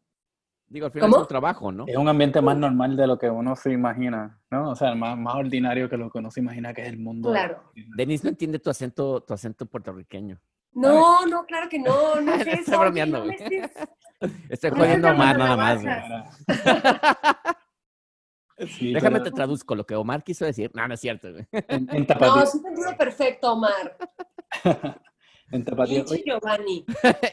digo, al final ¿Cómo? es un trabajo, ¿no? Es un ambiente más normal de lo que uno se imagina, ¿no? O sea, más, más ordinario que lo que uno se imagina que es el mundo. Claro. Denise no entiende tu acento, tu acento puertorriqueño. No, no, claro que no, no es Estoy eso. oye, bromeando, no estés- Estoy jodiendo a me Omar hagas nada más. Sí, Déjame pero te traduzco lo que Omar quiso decir. No, no es cierto. en, en No, sí te entiendo perfecto, Omar. en tapatía. Giovanni.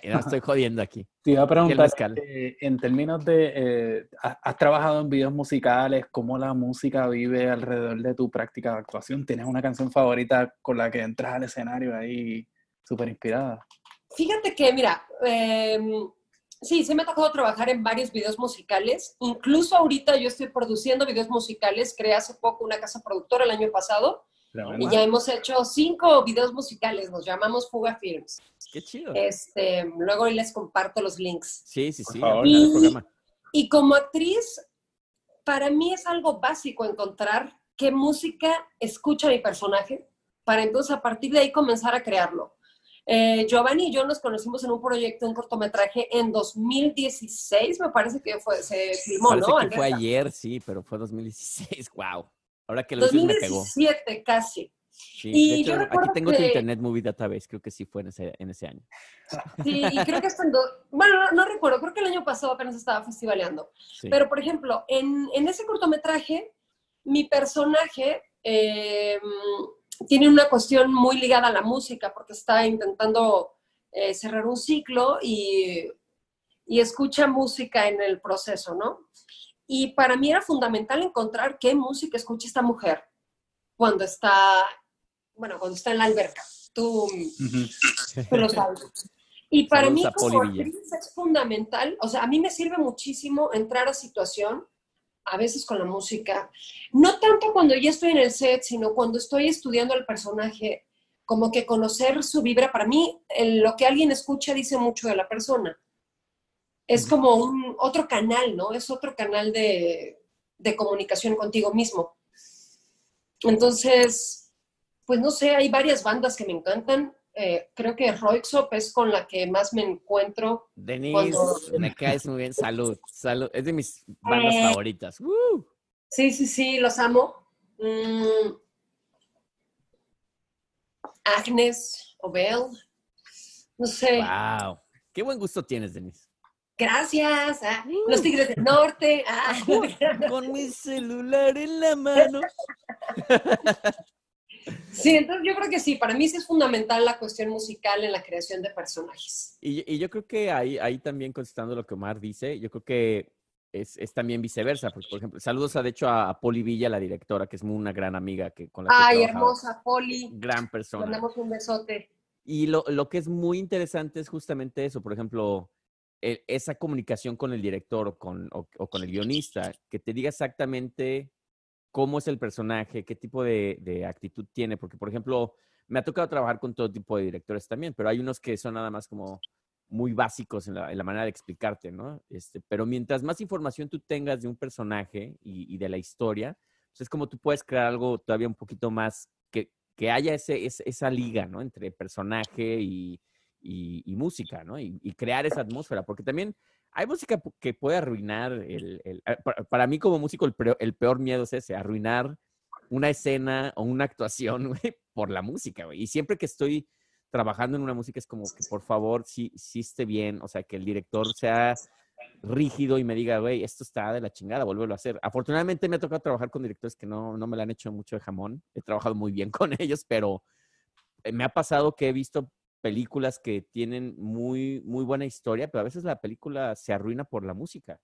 no estoy jodiendo aquí. te iba a preguntar, eh, en términos de, eh, has, has trabajado en videos musicales, ¿cómo la música vive alrededor de tu práctica de actuación? ¿Tienes una canción favorita con la que entras al escenario ahí súper inspirada? Fíjate que, mira, eh, sí, sí me ha tocado trabajar en varios videos musicales. Incluso ahorita yo estoy produciendo videos musicales. Creé hace poco una casa productora el año pasado y ya hemos hecho cinco videos musicales. Nos llamamos Fuga Films. Qué chido. Este, luego les comparto los links. Sí, sí, Por sí. favor. Y como actriz, para mí es algo básico encontrar qué música escucha mi personaje para entonces a partir de ahí comenzar a crearlo. Eh, Giovanni y yo nos conocimos en un proyecto, un cortometraje en 2016, me parece que fue, se filmó, Parece ¿no? que fue ayer, sí, pero fue 2016. Wow. Ahora que lo dices me pegó. 2017 casi. Sí, Y de yo hecho, aquí recuerdo tengo tu Internet Movie Database, creo que sí fue en ese, en ese año. Sí, y creo que hasta en do- bueno, no, no recuerdo, creo que el año pasado apenas estaba festivaleando. Sí. Pero, por ejemplo, en, en ese cortometraje, mi personaje eh, tiene una cuestión muy ligada a la música, porque está intentando eh, cerrar un ciclo y, y escucha música en el proceso, ¿no? Y para mí era fundamental encontrar qué música escucha esta mujer cuando está, bueno, cuando está en la alberca. Tú, tú lo sabes. Y para Saludos mí como actriz es fundamental, o sea, a mí me sirve muchísimo entrar a situación, a veces con la música, no tanto cuando ya estoy en el set, sino cuando estoy estudiando al personaje, como que conocer su vibra, para mí lo que alguien escucha dice mucho de la persona. Es como un otro canal, ¿no? Es otro canal de, de comunicación contigo mismo. Entonces, pues no sé, hay varias bandas que me encantan. Eh, creo que Roixop es con la que más me encuentro. Denise, Cuando- me caes muy bien. Salud, salud. Es de mis bandas Eh. favoritas. ¡Woo! Sí, sí, sí, los amo. Mm. Agnes, Obel, no sé. Wow. Qué buen gusto tienes, Denise. Gracias. ah, Los Tigres del Norte. ah. Con mi celular en la mano. Sí, entonces yo creo que sí, para mí sí es fundamental la cuestión musical en la creación de personajes. Y, y yo creo que ahí, ahí también contestando lo que Omar dice, yo creo que es, es también viceversa. Porque, por ejemplo, saludos a, de hecho a, a Poli Villa, la directora, que es una gran amiga que, con la que Ay, hermosa, Poli. Gran Le persona. mandamos un besote. Y lo, lo que es muy interesante es justamente eso, por ejemplo, e- esa comunicación con el director o con, o- o con el guionista, que te diga exactamente cómo es el personaje, qué tipo de, de actitud tiene, porque, por ejemplo, me ha tocado trabajar con todo tipo de directores también, pero hay unos que son nada más como muy básicos en la, en la manera de explicarte, ¿no? Este, pero mientras más información tú tengas de un personaje y, y de la historia, pues es como tú puedes crear algo todavía un poquito más que, que haya ese, ese- esa liga, ¿no? Entre personaje y, y- y música, ¿no? Y, crear esa atmósfera, porque también hay música que puede arruinar el... el- eh, para, para mí como músico el, peor- el peor miedo es ese, arruinar una escena o una actuación, por la música, güey. Y siempre que estoy trabajando en una música es como que por favor sí, sí esté bien, o sea, que el director sea rígido y me diga, güey, esto está de la chingada, vuélvelo a hacer. Afortunadamente me ha tocado trabajar con directores que no, no me la han hecho mucho de jamón. He trabajado muy bien con ellos, pero eh, me ha pasado que he visto películas que tienen muy, muy buena historia, pero a veces la película se arruina por la música.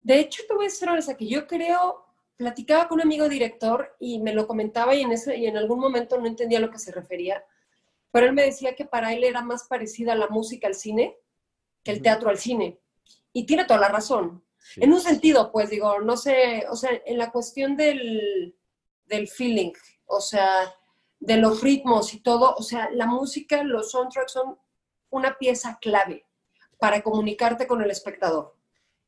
De hecho, te voy a decir una que yo creo, platicaba con un amigo director y me lo comentaba y en, ese, y en algún momento no entendía a lo que se refería, pero él me decía que para él era más parecida la música al cine que el teatro al cine. Y tiene toda la razón. En un sentido, pues digo, no sé, o sea, en la cuestión del, del feeling, o sea, de los ritmos y todo, o sea, la música, los soundtracks son una pieza clave para comunicarte con el espectador.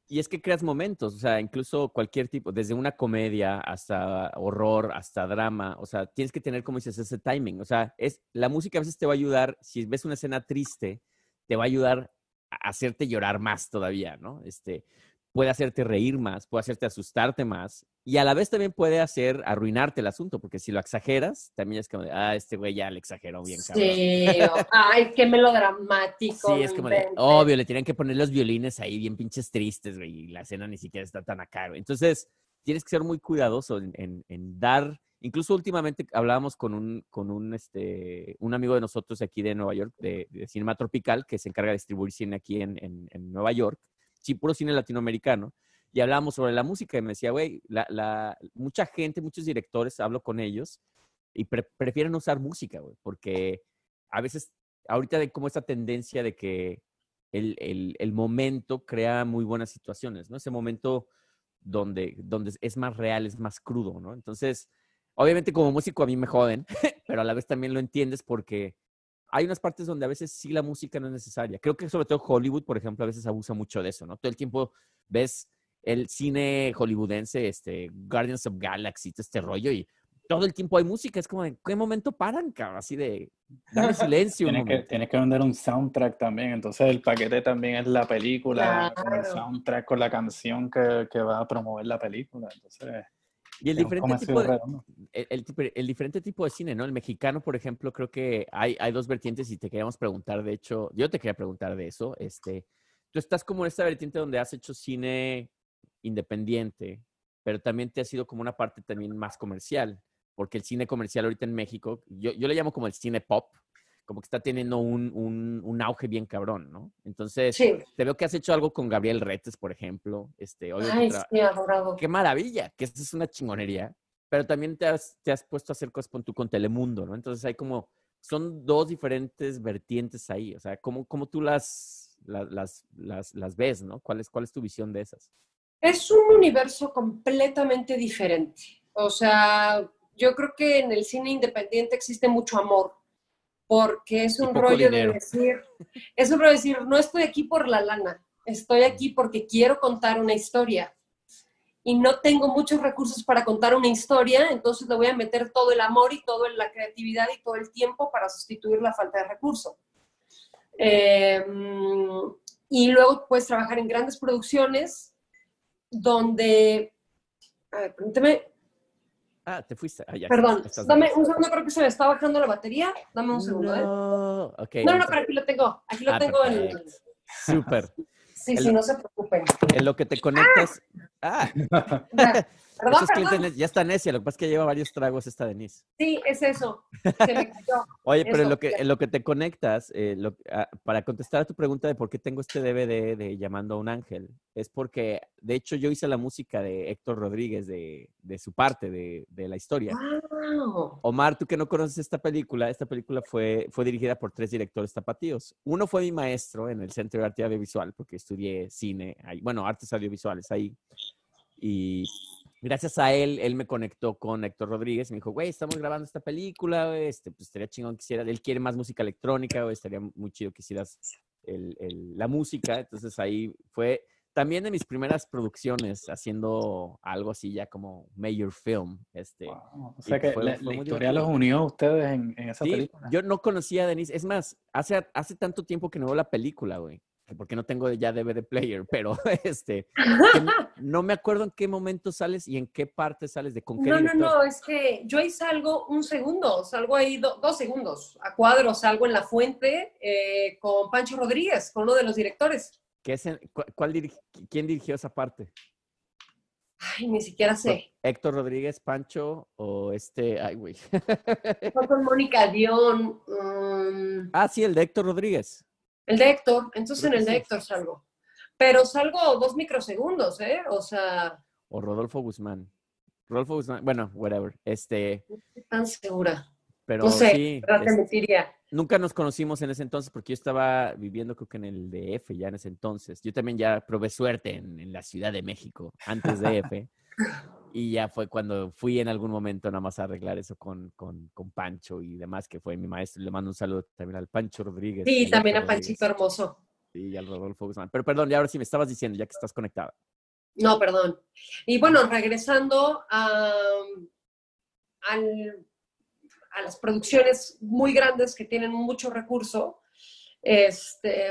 Y es que creas momentos, o sea, incluso cualquier tipo, desde una comedia hasta horror, hasta drama, o sea, tienes que tener, como dices, ese timing. O sea, es, la música a veces te va a ayudar, si ves una escena triste, te va a ayudar a hacerte llorar más todavía, ¿no? Este, puede hacerte reír más, puede hacerte asustarte más, y a la vez también puede hacer arruinarte el asunto, porque si lo exageras, también es como de, ah, este güey ya le exageró bien, cabrón. Sí, ay, qué melodramático. Sí, es como de, obvio, le tienen que poner los violines ahí bien pinches tristes, güey, y la escena ni siquiera está tan acá, güey. Entonces, tienes que ser muy cuidadoso en, en- en dar, incluso últimamente hablábamos con un, con un, este, un amigo de nosotros aquí de Nueva York, de, de Cinema Tropical, que se encarga de distribuir cine aquí en- en Nueva York, sí, puro cine latinoamericano, y hablábamos sobre la música, y me decía, güey, la, mucha gente, muchos directores, hablo con ellos, y pre- prefieren usar música, güey, porque a veces, ahorita hay como esta tendencia de que el, el- el momento crea muy buenas situaciones, ¿no? Ese momento donde, donde es más real, es más crudo, ¿no? Entonces, obviamente como músico a mí me joden, pero a la vez también lo entiendes porque hay unas partes donde a veces sí la música no es necesaria. Creo que sobre todo Hollywood, por ejemplo, a veces abusa mucho de eso, ¿no? Todo el tiempo ves el cine hollywoodense, este, Guardians of Galaxy, todo este rollo, y todo el tiempo hay música. Es como, ¿en qué momento paran, cabrón? Así de, dame silencio un Tienes que, tienes que vender un soundtrack también, entonces el paquete también es la película, con el Claro. soundtrack, con la canción que, que va a promover la película. Entonces, Y el diferente, tipo de, el diferente tipo de cine, ¿no? El mexicano, por ejemplo, creo que hay, hay dos vertientes y te queríamos preguntar, de hecho, yo te quería preguntar de eso. Este, tú estás como en esta vertiente donde has hecho cine independiente, pero también te ha sido como una parte también más comercial, porque el cine comercial ahorita en México, yo, yo le llamo como el cine pop, como que está teniendo un, un, un auge bien cabrón, ¿no? Entonces, Sí. te veo que has hecho algo con Gabriel Retes, por ejemplo. Este, Ay, sí, adorado. qué maravilla, que esa es una chingonería, pero también te has, te has puesto a hacer cosas con tu con Telemundo, ¿no? Entonces hay como, son dos diferentes vertientes ahí, o sea, ¿cómo, cómo tú las, la- las, las, las ves, ¿no? ¿Cuál es, ¿Cuál es tu visión de esas? Es un universo completamente diferente. O sea, yo creo que en el cine independiente existe mucho amor, porque es un rollo dinero. de decir, es un rollo de decir, no estoy aquí por la lana, estoy aquí porque quiero contar una historia. Y no tengo muchos recursos para contar una historia, entonces le voy a meter todo el amor y toda la creatividad y todo el tiempo para sustituir la falta de recursos. Eh, y luego puedes trabajar en grandes producciones donde, a ver, permíteme, Ah, te fuiste. Ah, ya, perdón, dame un segundo, creo que se me está bajando la batería, dame un segundo, ¿eh? No, ok. No, no, entonces- pero aquí lo tengo, aquí lo Ah, tengo en... perfecto. Súper. Sí, El- sí, no se preocupen. En lo que te conectas. Ah, Ya. Perdón, perdón. ya está necia, lo que pasa es que lleva varios tragos esta Denise. Sí, es eso. Se me cayó. Oye, pero en lo que, ya. en lo que te conectas, eh, lo- ah, para contestar a tu pregunta de por qué tengo este DVD de Llamando a un Ángel, es porque, de hecho, yo hice la música de Héctor Rodríguez, de, de su parte de, de la historia. Wow. Omar, tú que no conoces esta película, esta película fue, fue dirigida por tres directores tapatíos. Uno fue mi maestro en el Centro de Arte Audiovisual, porque estudié cine, ahí, bueno, artes audiovisuales ahí. Y gracias a él, él me conectó con Héctor Rodríguez. Me dijo, güey, estamos grabando esta película, güey, este, pues estaría chingón que hicieras. Él quiere más música electrónica, güey, estaría muy chido que hicieras el- el- la música. Entonces ahí fue también de mis primeras producciones haciendo algo así ya como major film. Este, O sea que fue- la, fue la historia los unió a ustedes en, en esa Sí, película. yo no conocía a Denise. Es más, hace, hace tanto tiempo que no veo la película, güey. Porque no tengo ya DVD player, pero este, no, no me acuerdo en qué momento sales y en qué parte sales de con qué No, no, director. no, es que yo ahí salgo un segundo, salgo ahí do- dos segundos, a cuadro, salgo en la fuente eh, con Pancho Rodríguez, con uno de los directores. ¿Qué es en- cu- cuál diri- ¿Quién dirigió esa parte? Ay, ni siquiera sé. ¿Héctor Rodríguez, Pancho o este? Ay, güey. Fue con Mónica Dion, ah, sí, el de Héctor Rodríguez. El de Héctor, entonces en el de. Héctor salgo. Pero salgo dos microsegundos, ¿eh? O sea, O Rodolfo Guzmán. Rodolfo Guzmán, bueno, whatever. Este, no estoy tan segura. pero no sé. Nunca nos conocimos en ese entonces porque yo estaba viviendo creo que en el DF ya en ese entonces. Yo también ya probé suerte en, en la Ciudad de México antes de DF. y ya fue cuando fui en algún momento nada más a arreglar eso con, con, con Pancho y demás, que fue mi maestro. Le mando un saludo también al Pancho Rodríguez. Sí, también a Panchito Hermoso. Y al Rodolfo Guzmán. Pero perdón, ya ahora sí me estabas diciendo, ya que estás conectada. No, perdón. Y bueno, regresando a, al- a las producciones muy grandes que tienen mucho recurso, este,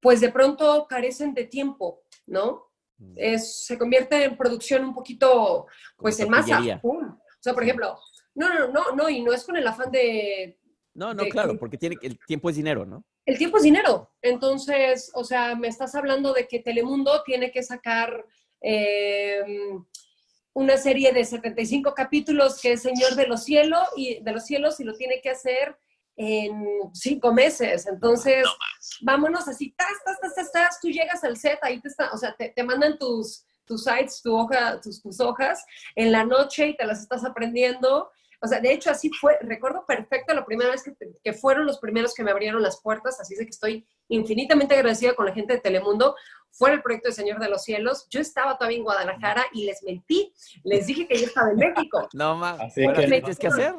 pues de pronto carecen de tiempo, ¿no? Es, se convierte en producción un poquito, pues en masa. O sea, por ejemplo, no, no, no, no, y no es con el afán de, No, no, de- claro, porque tiene, el tiempo es dinero, ¿no? el tiempo es dinero. Entonces, o sea, me estás hablando de que Telemundo tiene que sacar eh, una serie de 75 capítulos que es Señor de los Cielos y de los cielos y lo tiene que hacer en cinco meses. Entonces, vámonos así, tas, tas, tas, tas, tas, tú llegas al set, ahí te está, o sea, te, te mandan tus, tus sites, tu hoja, tus, tus hojas en la noche y te las estás aprendiendo. O sea, de hecho, así fue, recuerdo perfecto la primera vez que, que fueron los primeros que me abrieron las puertas, así es de que estoy infinitamente agradecida con la gente de Telemundo. Fue el proyecto de Señor de los Cielos. Yo estaba todavía en Guadalajara y les mentí. Les dije que yo estaba en México. No, ma. Así Bueno, que- ¿qué tienes que hacer?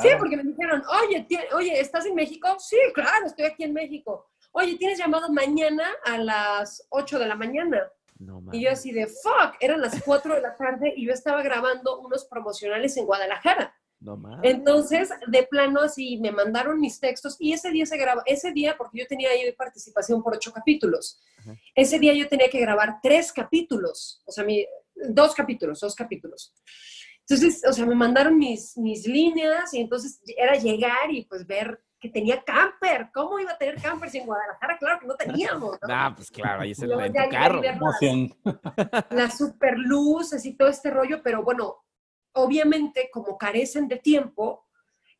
Sí, porque me dijeron, oye, oye, ¿estás en México? Sí, claro, estoy aquí en México. Oye, ¿tienes llamado mañana a las 8 de la mañana? No. Y yo así de, fuck, eran las 4 de la tarde y yo estaba grabando unos promocionales en Guadalajara. No. Entonces, de plano, así me mandaron mis textos y ese día se graba, ese día, porque yo tenía ahí participación por ocho capítulos, Ajá. ese día yo tenía que grabar tres capítulos, o sea, mi, dos capítulos, dos capítulos. Entonces, o sea, me mandaron mis, mis líneas y entonces era llegar y pues ver que tenía camper. ¿Cómo iba a tener campers en Guadalajara? Claro que no teníamos. ¿no? Ah, pues claro, ahí el, Luego en tu y carro. las super luces y todo este rollo, pero bueno, obviamente como carecen de tiempo,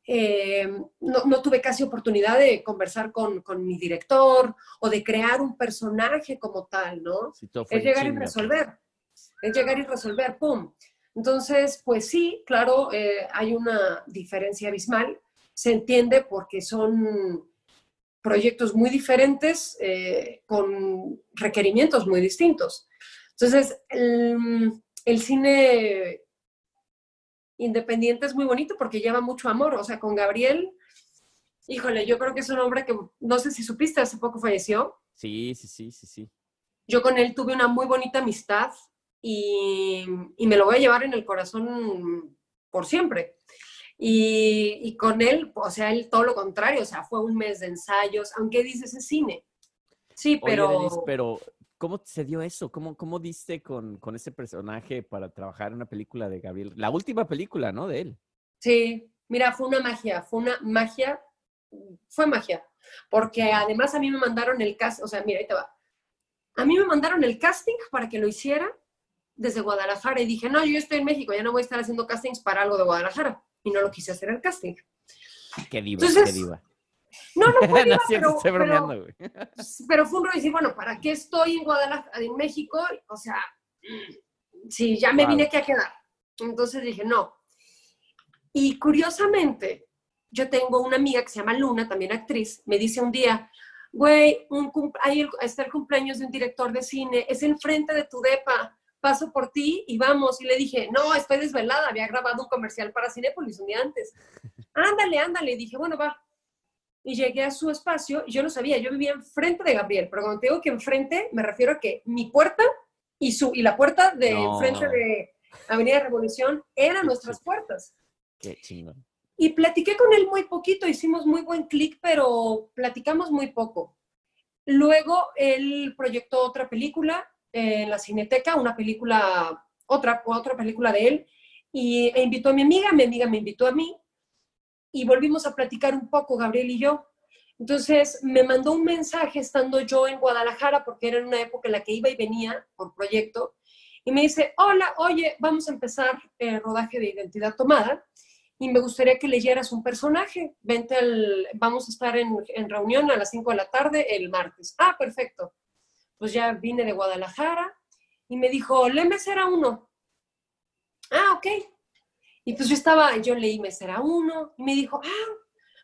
eh, no, no tuve casi oportunidad de conversar con, con mi director o de crear un personaje como tal, ¿no? Fue Es llegar y chinga, pues. resolver, es llegar y resolver, ¡pum! Entonces, pues sí, claro, eh, hay una diferencia abismal, se entiende porque son proyectos muy diferentes eh, con requerimientos muy distintos. Entonces, el, el cine independiente es muy bonito porque lleva mucho amor. O sea, con Gabriel, híjole, yo creo que es un hombre que, no sé si supiste, hace poco falleció. Sí, sí, sí, sí, sí. Yo con él tuve una muy bonita amistad y, y me lo voy a llevar en el corazón por siempre. Y, y con él, o sea, él todo lo contrario, o sea, fue un mes de ensayos, aunque dices es cine. Sí, Oye, pero... Denise, pero ¿cómo se dio eso? ¿Cómo, cómo diste con, con ese personaje para trabajar en una película de Gabriel? La última película, ¿no? De él. Sí, mira, fue una magia, fue una magia, fue magia, porque además a mí me mandaron el cast, o sea, mira, ahí te va. A mí me mandaron el casting para que lo hiciera desde Guadalajara y dije, no, yo estoy en México, ya no voy a estar haciendo castings para algo de Guadalajara. Y no lo quise hacer el casting. Qué diva, Entonces, qué diva. No, no fue no diva, cierto, pero, estoy bromeando, pero, pero fue un rollo decir, bueno, ¿para qué estoy en Guadalajara, en México? O sea, sí, ya me Wow. vine aquí a quedar. Entonces dije, no. Y curiosamente, yo tengo una amiga que se llama Luna, también actriz, me dice un día, güey, un cum- ahí está el cumpleaños de un director de cine, es enfrente de tu depa, paso por ti y vamos. Y le dije, no, estoy desvelada, había grabado un comercial para Cinépolis un día antes. Ándale, ándale. Y dije, bueno, va. Y llegué a su espacio y yo no sabía, yo vivía enfrente de Gabriel, pero cuando te digo que enfrente, me refiero a que mi puerta y, su, y la puerta de No. enfrente de Avenida Revolución eran nuestras puertas. Qué chingón. Y platiqué con él muy poquito, hicimos muy buen clic, pero platicamos muy poco. Luego él proyectó otra película en la Cineteca, una película, otra, otra película de él, y e invitó a mi amiga, mi amiga me invitó a mí, y volvimos a platicar un poco, Gabriel y yo. Entonces me mandó un mensaje estando yo en Guadalajara, porque era en una época en la que iba y venía por proyecto, y me dice, hola, oye, vamos a empezar el rodaje de Identidad Tomada y me gustaría que leyeras un personaje. Vente al, vamos a estar en, en reunión a las 5 de la tarde el martes. Ah, perfecto. Pues ya vine de Guadalajara y me dijo, lee Mesera 1. Ah, ok. Y pues yo estaba, yo leí Mesera 1 y me dijo, ah,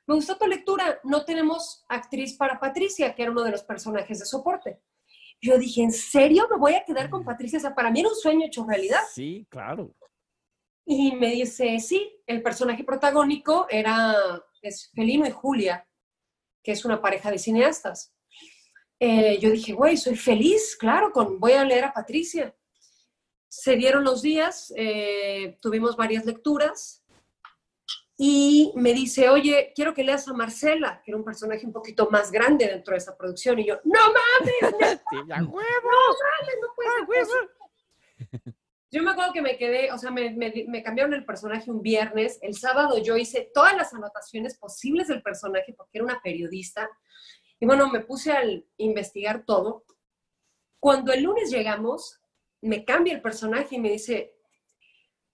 me gustó tu lectura. No tenemos actriz para Patricia, que era uno de los personajes de soporte. Yo dije, ¿en serio me voy a quedar con Patricia? O sea, para mí era un sueño hecho realidad. Sí, claro. Y me dice, sí, el personaje protagónico era es Felino y Julia, que es una pareja de cineastas. Eh, yo dije, güey, soy feliz, claro, con, voy a leer a Patricia. Se dieron los días, eh, tuvimos varias lecturas y me dice, oye, quiero que leas a Marcela, que era un personaje un poquito más grande dentro de esa producción. Y yo, no mames, no, Sí, güey. no mames, no puede ser posible". Yo me acuerdo que me quedé, o sea, me, me- me cambiaron el personaje un viernes. El sábado yo hice todas las anotaciones posibles del personaje porque era una periodista. Y bueno, me puse al investigar todo. Cuando el lunes llegamos, me cambia el personaje y me dice,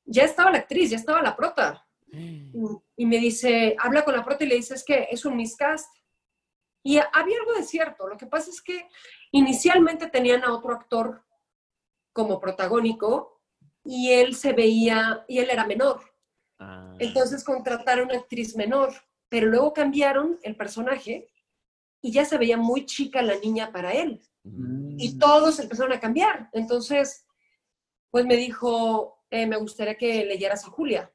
ya estaba la actriz, ya estaba la prota. Y, y me dice, habla con la prota y le dice, es que es un miscast. Y había algo de cierto. Lo que pasa es que inicialmente tenían a otro actor como protagónico y él se veía, y él era menor. Ah, Entonces contrataron una actriz menor, pero luego cambiaron el personaje y ya se veía muy chica la niña para él. mm, Y todos empezaron a cambiar. Entonces, pues me dijo, eh, me gustaría que leyeras a Julia.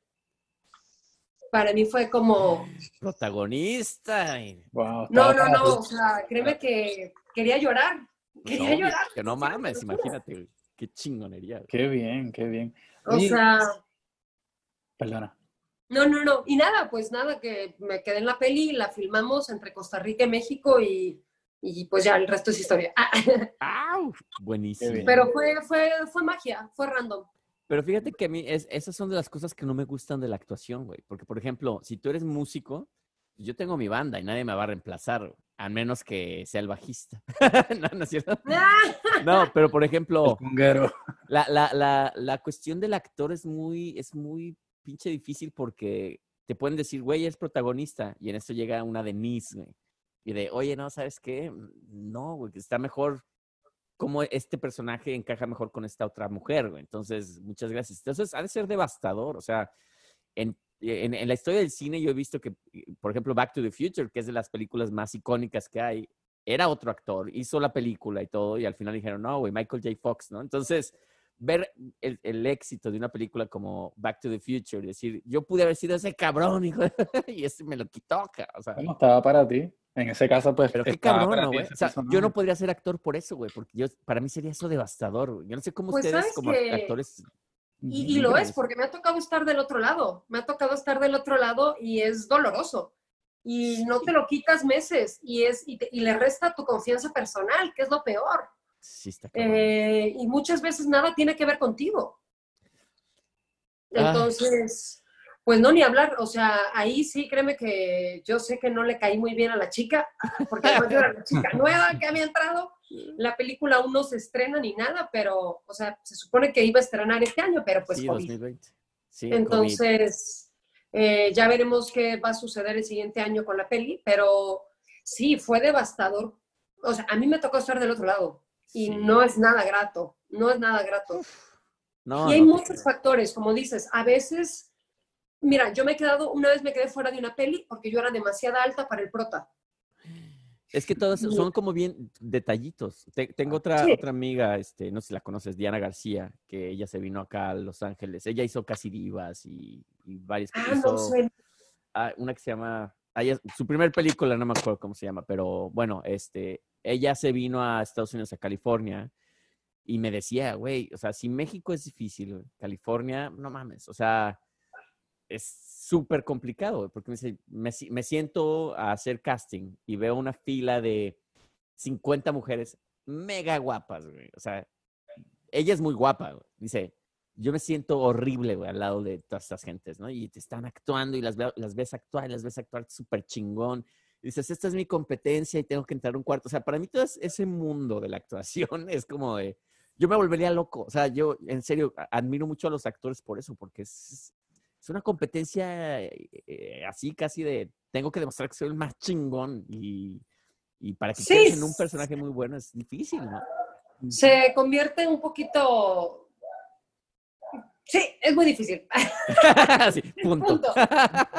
Para mí fue como, Protagonista. Wow, no, no, no, o sea, créeme que quería llorar. Quería No, llorar. que no mames, imagínate. Qué chingonería. Qué bien, qué bien. O sea, perdona. No, no, no. Y nada, pues nada, que me quedé en la peli, la filmamos entre Costa Rica y México y, y pues ya el resto es historia. Ah, ¡Au! Buenísimo. Pero fue, fue, fue magia, fue random. Pero fíjate que a mí es, esas son de las cosas que no me gustan de la actuación, güey. Porque, por ejemplo, si tú eres músico, yo tengo mi banda y nadie me va a reemplazar, güey, a menos que sea el bajista. no, no es cierto. No, pero por ejemplo, Conguero. la, la, la, la cuestión del actor es muy, es muy pinche difícil porque te pueden decir, güey, es protagonista, y en esto llega una Denise, güey. Y de, oye, no, ¿sabes qué? No, güey, está mejor, como este personaje encaja mejor con esta otra mujer, güey. Entonces, muchas gracias. Entonces, ha de ser devastador, o sea, en, en, en la historia del cine yo he visto que, por ejemplo, Back to the Future, que es de las películas más icónicas que hay, era otro actor, hizo la película y todo, y al final dijeron, no, güey, Michael J. Fox, ¿no? Entonces, ver el, el éxito de una película como Back to the Future, decir, yo pude haber sido ese cabrón, hijo, y ese me lo quitó, o sea, Bueno, estaba para ti. En ese caso, pues. pero qué cabrón, ¿no, güey? O sea, yo no podría ser actor por eso, güey, porque yo, para mí sería eso devastador, güey. Yo no sé cómo Pues, ustedes ¿sabes como qué? actores... Y, y lo es, porque me ha tocado estar del otro lado. Me ha tocado estar del otro lado y es doloroso. Y no te lo quitas meses y, es, y, te- y le resta tu confianza personal, que es lo peor. Sí, está cabrón. Eh, y muchas veces nada tiene que ver contigo. Ah. Entonces, Pues no, ni hablar, o sea, ahí sí, créeme que yo sé que no le caí muy bien a la chica, porque además yo era la chica nueva que había entrado. La película aún no se estrena ni nada, pero, o sea, se supone que iba a estrenar este año, pero pues sí, COVID. 2020. Sí, COVID. Entonces, eh, ya veremos qué va a suceder el siguiente año con la peli, pero sí, fue devastador. O sea, a mí me tocó estar del otro lado y Sí. no es nada grato, no es nada grato. No, y hay no muchos factores, como dices, a veces, mira, yo me he quedado, una vez me quedé fuera de una peli porque yo era demasiada alta para el prota. Es que todas son como bien detallitos. Te- tengo otra, Sí. otra amiga, este, no sé si la conoces, Diana García, que ella se vino acá a Los Ángeles. Ella hizo casi divas y, y varias Ah, no hizo, ah, una que se llama, su primer película, no me acuerdo cómo se llama, pero bueno, este, ella se vino a Estados Unidos, a California, y me decía, güey, o sea, si México es difícil, California, no mames, o sea, es súper complicado, porque me, dice, me, me siento a hacer casting y veo una fila de 50 mujeres mega guapas, güey, o sea, ella es muy guapa, dice, yo me siento horrible, güey, al lado de todas estas gentes, ¿no? Y te están actuando y las, las ves actuar y las ves actuar súper chingón. Y dices, esta es mi competencia y tengo que entrar a un cuarto. O sea, para mí todo es- ese mundo de la actuación es como de, yo me volvería loco. O sea, yo en serio admiro mucho a los actores por eso, porque es, es una competencia eh, eh, así casi de, tengo que demostrar que soy el más chingón y, y para que Sí. en un personaje muy bueno es difícil, ¿no? Se convierte un poquito... Sí, es muy difícil. Sí, punto. Punto.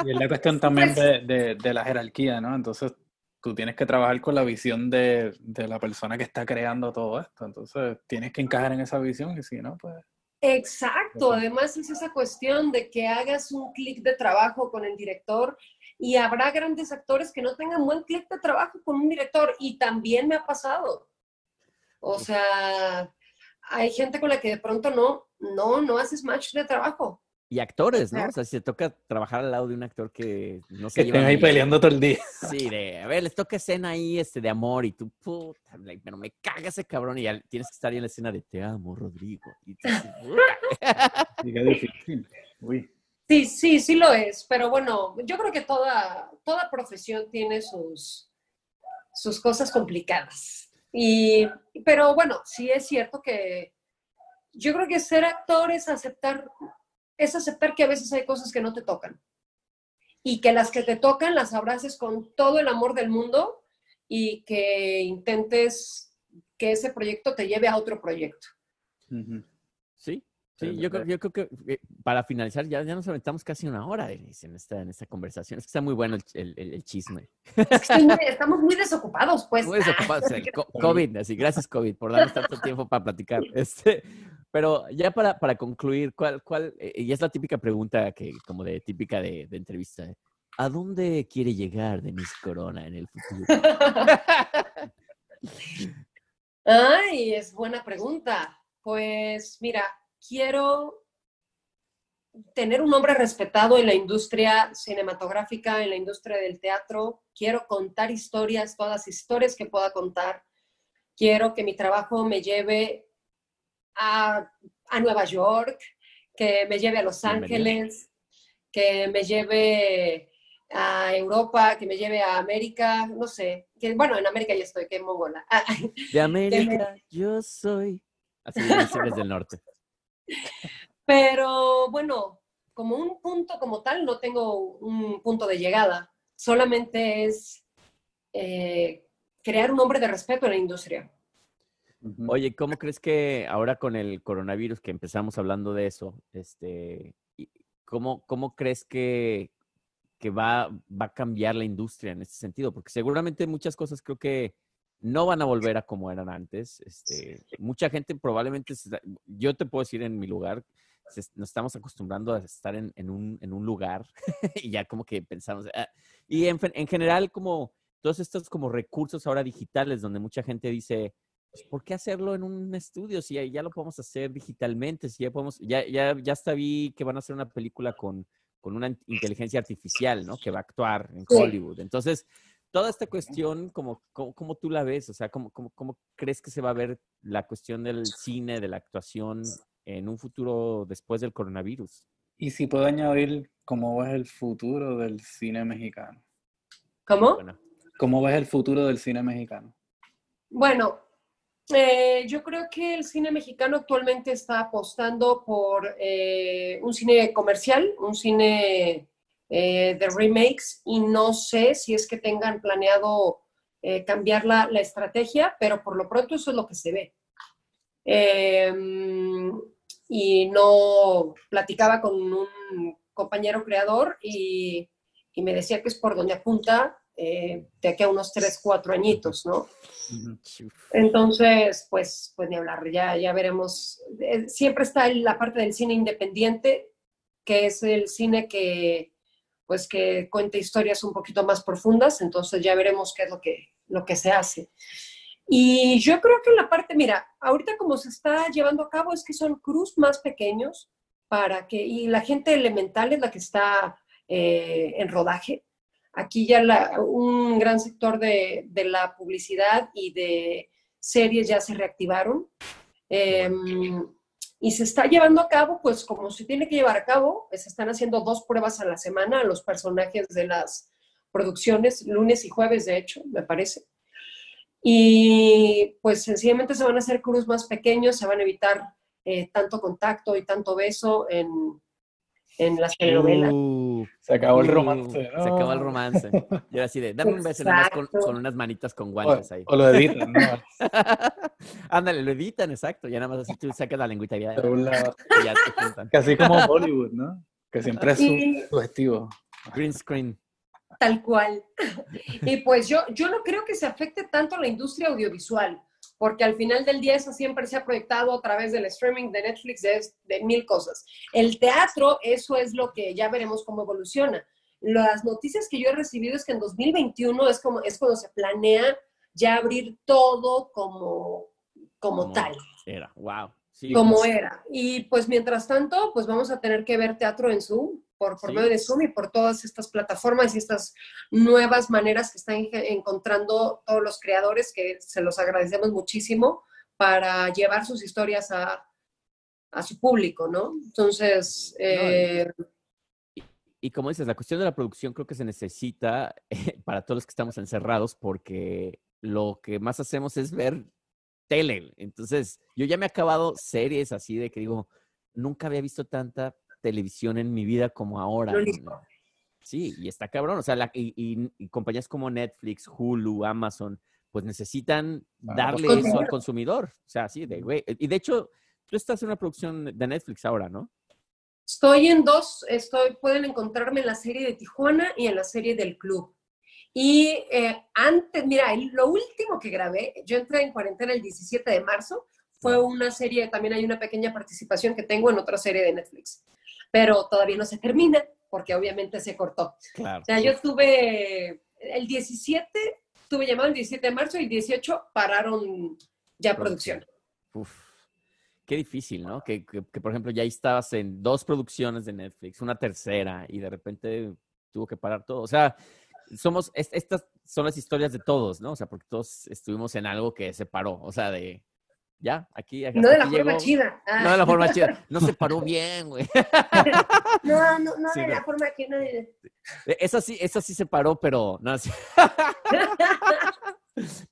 Y es la cuestión también de, de- de la jerarquía, ¿no? Entonces, tú tienes que trabajar con la visión de, de la persona que está creando todo esto. Entonces, tienes que encajar en esa visión y si no, pues... Exacto, además es esa cuestión de que hagas un clic de trabajo con el director y habrá grandes actores que no tengan buen clic de trabajo con un director y también me ha pasado. O sea, hay gente con la que de pronto no, no, no haces match de trabajo. Y actores, ¿no? O sea, si te toca trabajar al lado de un actor que no Que se estén lleva ahí peleando todo el día. Sí, de, a ver, les toca escena ahí este, de amor y tú, puta, like, pero me caga ese cabrón y ya tienes que estar ahí en la escena de te amo, Rodrigo. Y. Sí, sí, sí lo es, pero bueno, yo creo que toda, toda profesión tiene sus, sus cosas complicadas. Y, pero bueno, sí es cierto que yo creo que ser actor es aceptar, es aceptar que a veces hay cosas que no te tocan. Y que las que te tocan las abraces con todo el amor del mundo y que intentes que ese proyecto te lleve a otro proyecto. Sí, sí, yo creo, sí. yo creo que eh, para finalizar ya, ya nos aventamos casi una hora, Denise, en esta, en esta conversación. Es que está muy bueno el, el- el- el chisme. Es que estoy muy- estamos muy desocupados, pues. Muy desocupados. el COVID, así, gracias COVID por darnos tanto tiempo para platicar. Este, pero ya para, para concluir, ¿cuál, cuál, eh, y es la típica pregunta que, como de típica de, de entrevista, eh, ¿a dónde quiere llegar Denise Corona en el futuro? Ay, es buena pregunta. Pues mira, quiero tener un nombre respetado en la industria cinematográfica, en la industria del teatro. Quiero contar historias, todas las historias que pueda contar. Quiero que mi trabajo me lleve a, a Nueva York, que me lleve a Los. Ángeles, que me lleve a Europa, que me lleve a América, no sé. Que, bueno, en América ya estoy, que mongola. De América, yo soy. Así dicen desde el norte. Pero bueno, como un punto como tal, no tengo un punto de llegada. Solamente es eh, crear un nombre de respeto en la industria. Oye, ¿cómo crees que ahora con el coronavirus, que empezamos hablando de eso, este, y- ¿cómo, cómo crees que, que va, va a cambiar la industria en este sentido? Porque seguramente muchas cosas creo que no van a volver a como eran antes. Este, mucha gente probablemente, yo te puedo decir en mi lugar, nos estamos acostumbrando a estar en, en un, en un lugar y ya como que pensamos, ah, y en, en general como todos estos como recursos ahora digitales donde mucha gente dice, pues, ¿por qué hacerlo en un estudio si ya, ya lo podemos hacer digitalmente? Si ya podemos, ya, ya, ya hasta vi que van a hacer una película con, con una inteligencia artificial, ¿no? Que va a actuar en. Hollywood. Entonces, toda esta cuestión, como, como, como tú la ves? O sea, ¿cómo, cómo, cómo crees que se va a ver la cuestión del cine, de la actuación en un futuro después del coronavirus? Y si puedo añadir, ¿cómo ves el futuro del cine mexicano? ¿Cómo? ¿Cómo ves el futuro del cine mexicano? Bueno, eh, yo creo que el cine mexicano actualmente está apostando por eh, un cine comercial, un cine eh, de remakes, y no sé si es que tengan planeado cambiar la, la, estrategia, pero por lo pronto eso es lo que se ve. y no platicaba con un compañero creador y, y me decía que es por donde apunta eh, de aquí a unos 3, 4 añitos, ¿no? Entonces, pues, pues ni hablar, ya, ya veremos. Eh, siempre está la parte del cine independiente, que es el cine que, pues, que cuenta historias un poquito más profundas, entonces ya veremos qué es lo que, lo que se hace. Y yo creo que la parte, mira, ahorita como se está llevando a cabo es que son cruz más pequeños para que, y la gente elemental es la que está eh, en rodaje, Aquí ya un gran sector de, la publicidad y de series ya se reactivaron. Em, y se está llevando a cabo, pues como se tiene que llevar a cabo, se están haciendo dos pruebas a la semana a los personajes de las producciones, lunes y jueves, de hecho, me parece. Y pues sencillamente se van a hacer cruz más pequeños, se van a evitar eh, tanto contacto y tanto beso en, en las telenovelas. Uh, se acabó el romance. Se acabó el romance. Y era así de, dame un beso con, con, unas manitas con guantes ahí. O lo editan, ¿no? Ándale, lo editan, exacto. Ya nada más así tú sacas la lengüita y ya, y ya te juntan. Casi como Hollywood, ¿no? Que siempre es su, su Green screen. Tal cual. Y pues yo, yo no creo que se afecte tanto la industria audiovisual porque al final del día eso siempre se ha proyectado a través del streaming de Netflix de, mil cosas. El teatro, eso es lo que ya veremos cómo evoluciona. Las noticias que yo he recibido es que en 2021 es, como, es cuando se planea ya abrir todo como, como, tal. Era, wow. como era. Y pues mientras tanto, pues vamos a tener que ver teatro en Zoom por, por medio de Zoom y por todas estas plataformas y estas nuevas maneras que están encontrando todos los creadores, que se los agradecemos muchísimo, para llevar sus historias a, a su público, ¿no? Entonces... Eh, y, como dices, la cuestión de la producción creo que se necesita para todos los que estamos encerrados porque lo que más hacemos es ver tele. Entonces, yo ya me he acabado series así de que digo, nunca había visto tanta televisión en mi vida como ahora. Sí, y está cabrón. O sea, y, compañías como Netflix, Hulu, Amazon, pues necesitan darle eso al consumidor. O sea, sí, de güey. Y de hecho, tú estás en una producción de Netflix ahora, ¿no? Estoy en dos, estoy, pueden encontrarme en la serie de Tijuana y en la serie del club. Y eh, antes, mira, lo último que grabé, yo entré en cuarentena el 17 de marzo, fue una serie, también hay una pequeña participación que tengo en otra serie de Netflix pero todavía no se termina porque obviamente se cortó. Claro. O sea, yo tuve el 17, tuve llamado el 17 de marzo y el 18 pararon ya producción. Uf, qué difícil, ¿no? Que, que, por ejemplo ya estabas en dos producciones de Netflix, una tercera y de repente tuvo que parar todo. O sea, somos, estas son las historias de todos, ¿no? O sea, porque todos estuvimos en algo que se paró, o sea, de ya, aquí. No de la forma chida. No de la forma chida. No se paró bien, güey. no, no, no de la forma que no. Esa sí, esa sí se paró, pero no.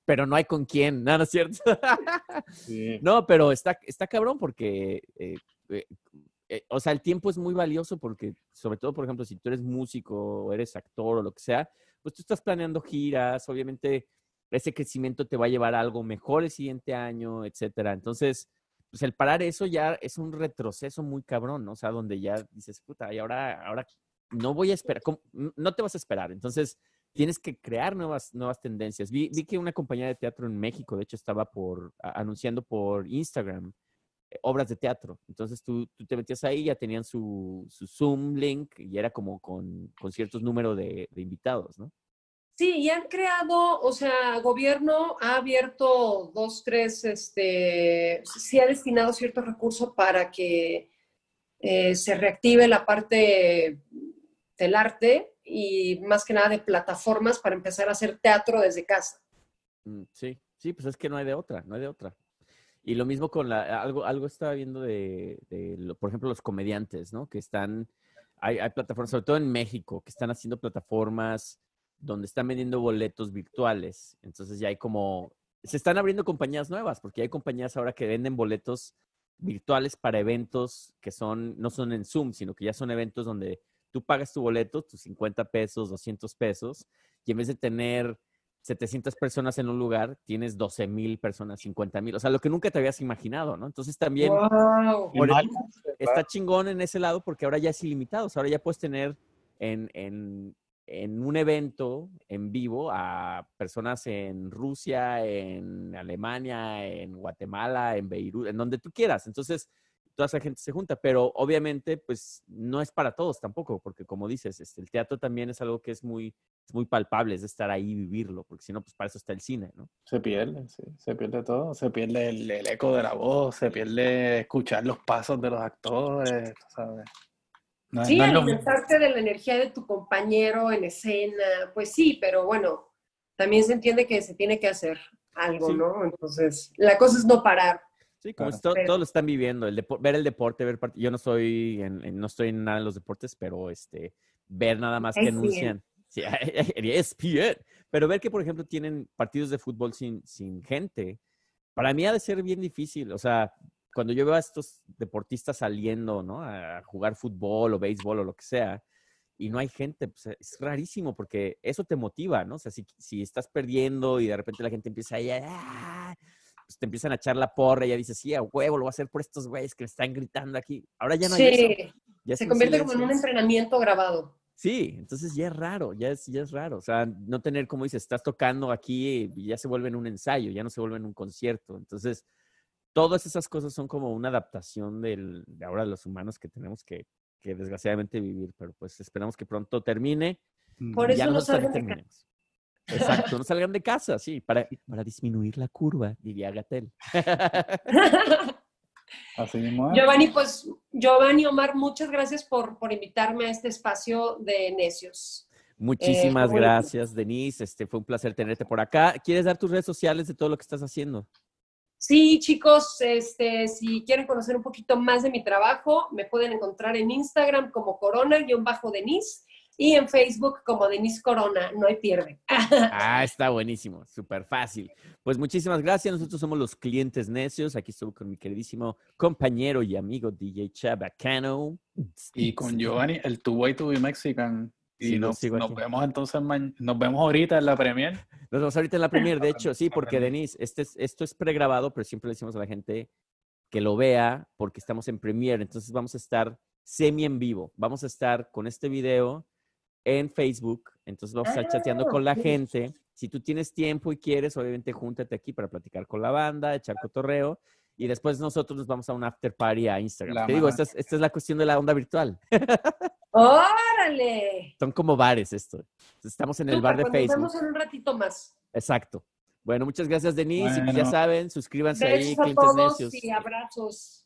pero no hay con quién, no, no es cierto. No, pero está, está cabrón porque, eh, eh, eh, o sea, el tiempo es muy valioso porque, sobre todo, por ejemplo, si tú eres músico o eres actor o lo que sea, pues tú estás planeando giras, obviamente ese crecimiento te va a llevar a algo mejor el siguiente año, etcétera. Entonces, pues el parar eso ya es un retroceso muy cabrón, ¿no? O sea, donde ya dices, puta, y ahora, ahora no voy a esperar, no te vas a esperar. Entonces, tienes que crear nuevas, nuevas tendencias. Vi, vi que una compañía de teatro en México, de hecho, estaba por, anunciando por Instagram obras de teatro. Entonces, tú, tú, te metías ahí, ya tenían su, su Zoom link y era como con, con ciertos números de, de invitados, ¿no? Sí, y han creado, o sea, gobierno ha abierto dos, tres, este, sí ha destinado ciertos recursos para que eh, se reactive la parte del arte y más que nada de plataformas para empezar a hacer teatro desde casa. Mm, sí, sí, pues es que no hay de otra, no hay de otra. Y lo mismo con la, algo, algo estaba viendo de, de lo- por ejemplo, los comediantes, ¿no? Que están, hay, hay plataformas, sobre todo en México, que están haciendo plataformas donde están vendiendo boletos virtuales. Entonces ya hay como, se están abriendo compañías nuevas, porque hay compañías ahora que venden boletos virtuales para eventos que son, no son en Zoom, sino que ya son eventos donde tú pagas tu boleto, tus 50 pesos, 200 pesos, y en vez de tener 700 personas en un lugar, tienes 12 mil personas, 50 mil, o sea, lo que nunca te habías imaginado, ¿no? Entonces también Wow. está chingón en ese lado porque ahora ya es ilimitado, o sea, ahora ya puedes tener en, en, en un evento en vivo a personas en Rusia, en Alemania, en Guatemala, en Beirut, en donde tú quieras. Entonces, toda esa gente se junta, pero obviamente, pues no es para todos tampoco, porque como dices, este, el teatro también es algo que es muy, es muy palpable, es de estar ahí y vivirlo, porque si no, pues para eso está el cine, ¿no? Se pierde, sí, se pierde todo, se pierde el, el eco de la voz, se pierde escuchar los pasos de los actores, ¿sabes? No, Sí, no alimentarte de la energía de tu compañero en escena, pues sí, pero bueno, también se entiende que se tiene que hacer algo, Sí. ¿no? Entonces, la cosa es no parar. Sí, como Claro. es to- Pero- todos lo están viviendo, el ver el deporte, ver part- yo no soy en, en- no estoy en nada en los deportes, pero este ver nada más que ESPN. anuncian. Sí, ESPN. Pero ver que, por ejemplo, tienen partidos de fútbol sin, sin gente, para mí ha de ser bien difícil. O sea, cuando yo veo a estos deportistas saliendo, ¿no? A jugar fútbol o béisbol o lo que sea, y no hay gente, pues es rarísimo porque eso te motiva, ¿no? O sea, si, si estás perdiendo y de repente la gente empieza a- pues te empiezan a echar la porra y ya dices, sí, a huevo, lo voy a hacer por estos güeyes que me están gritando aquí. Ahora ya no hay eso. Sí, Ya se convierte como en un entrenamiento grabado. Sí, entonces ya es raro, ya es, ya es raro. O sea, no tener, como dices, estás tocando aquí y ya se vuelve en un ensayo, ya no se vuelve en un concierto. Entonces, todas esas cosas son como una adaptación del, de ahora los humanos que tenemos que, que desgraciadamente vivir, pero pues esperamos que pronto termine. Por eso ya no de terminemos. Exacto, no salgan de casa, sí, para, para disminuir la curva, diría Gatel. Así mismo. Giovanni, pues, Giovanni, Omar, muchas gracias por, por invitarme a este espacio de necios. Muchísimas Eh, gracias, Denise. Este fue un placer tenerte por acá. ¿Quieres dar tus redes sociales de todo lo que estás haciendo? Sí, chicos, este, si quieren conocer un poquito más de mi trabajo, me pueden encontrar en Instagram como corona-denise y en Facebook como Denise Corona, no hay pierde. Ah, está buenísimo, súper fácil. Pues muchísimas gracias. Nosotros somos los clientes necios. Aquí estuve con mi queridísimo compañero y amigo DJ Chabacano. Y con Giovanni, el Two Way to be Mexican. Y Sí, nos, nos vemos entonces, nos vemos ahorita en la premier. Nos vemos ahorita en la premier, de hecho, sí, porque. Denise, este es- esto es pregrabado, pero siempre le decimos a la gente que lo vea porque estamos en premier. Entonces vamos a estar semi en vivo. Vamos a estar con este video en Facebook. Entonces vamos a estar chateando con la Ah, gente. Si tú tienes tiempo y quieres, obviamente júntate aquí para platicar con la banda, echar cotorreo. Y después nosotros nos vamos a un after party a Instagram. La Te digo, esta es, esta es la cuestión de la onda virtual. ¡Órale! Son como bares esto. Estamos en el bar de Súper, pues Facebook. Nos vemos en un ratito más. Exacto. Bueno, muchas gracias, Denise. Y pues ya Bueno. saben, suscríbanse ahí, Besos a clientes todos necios. y abrazos.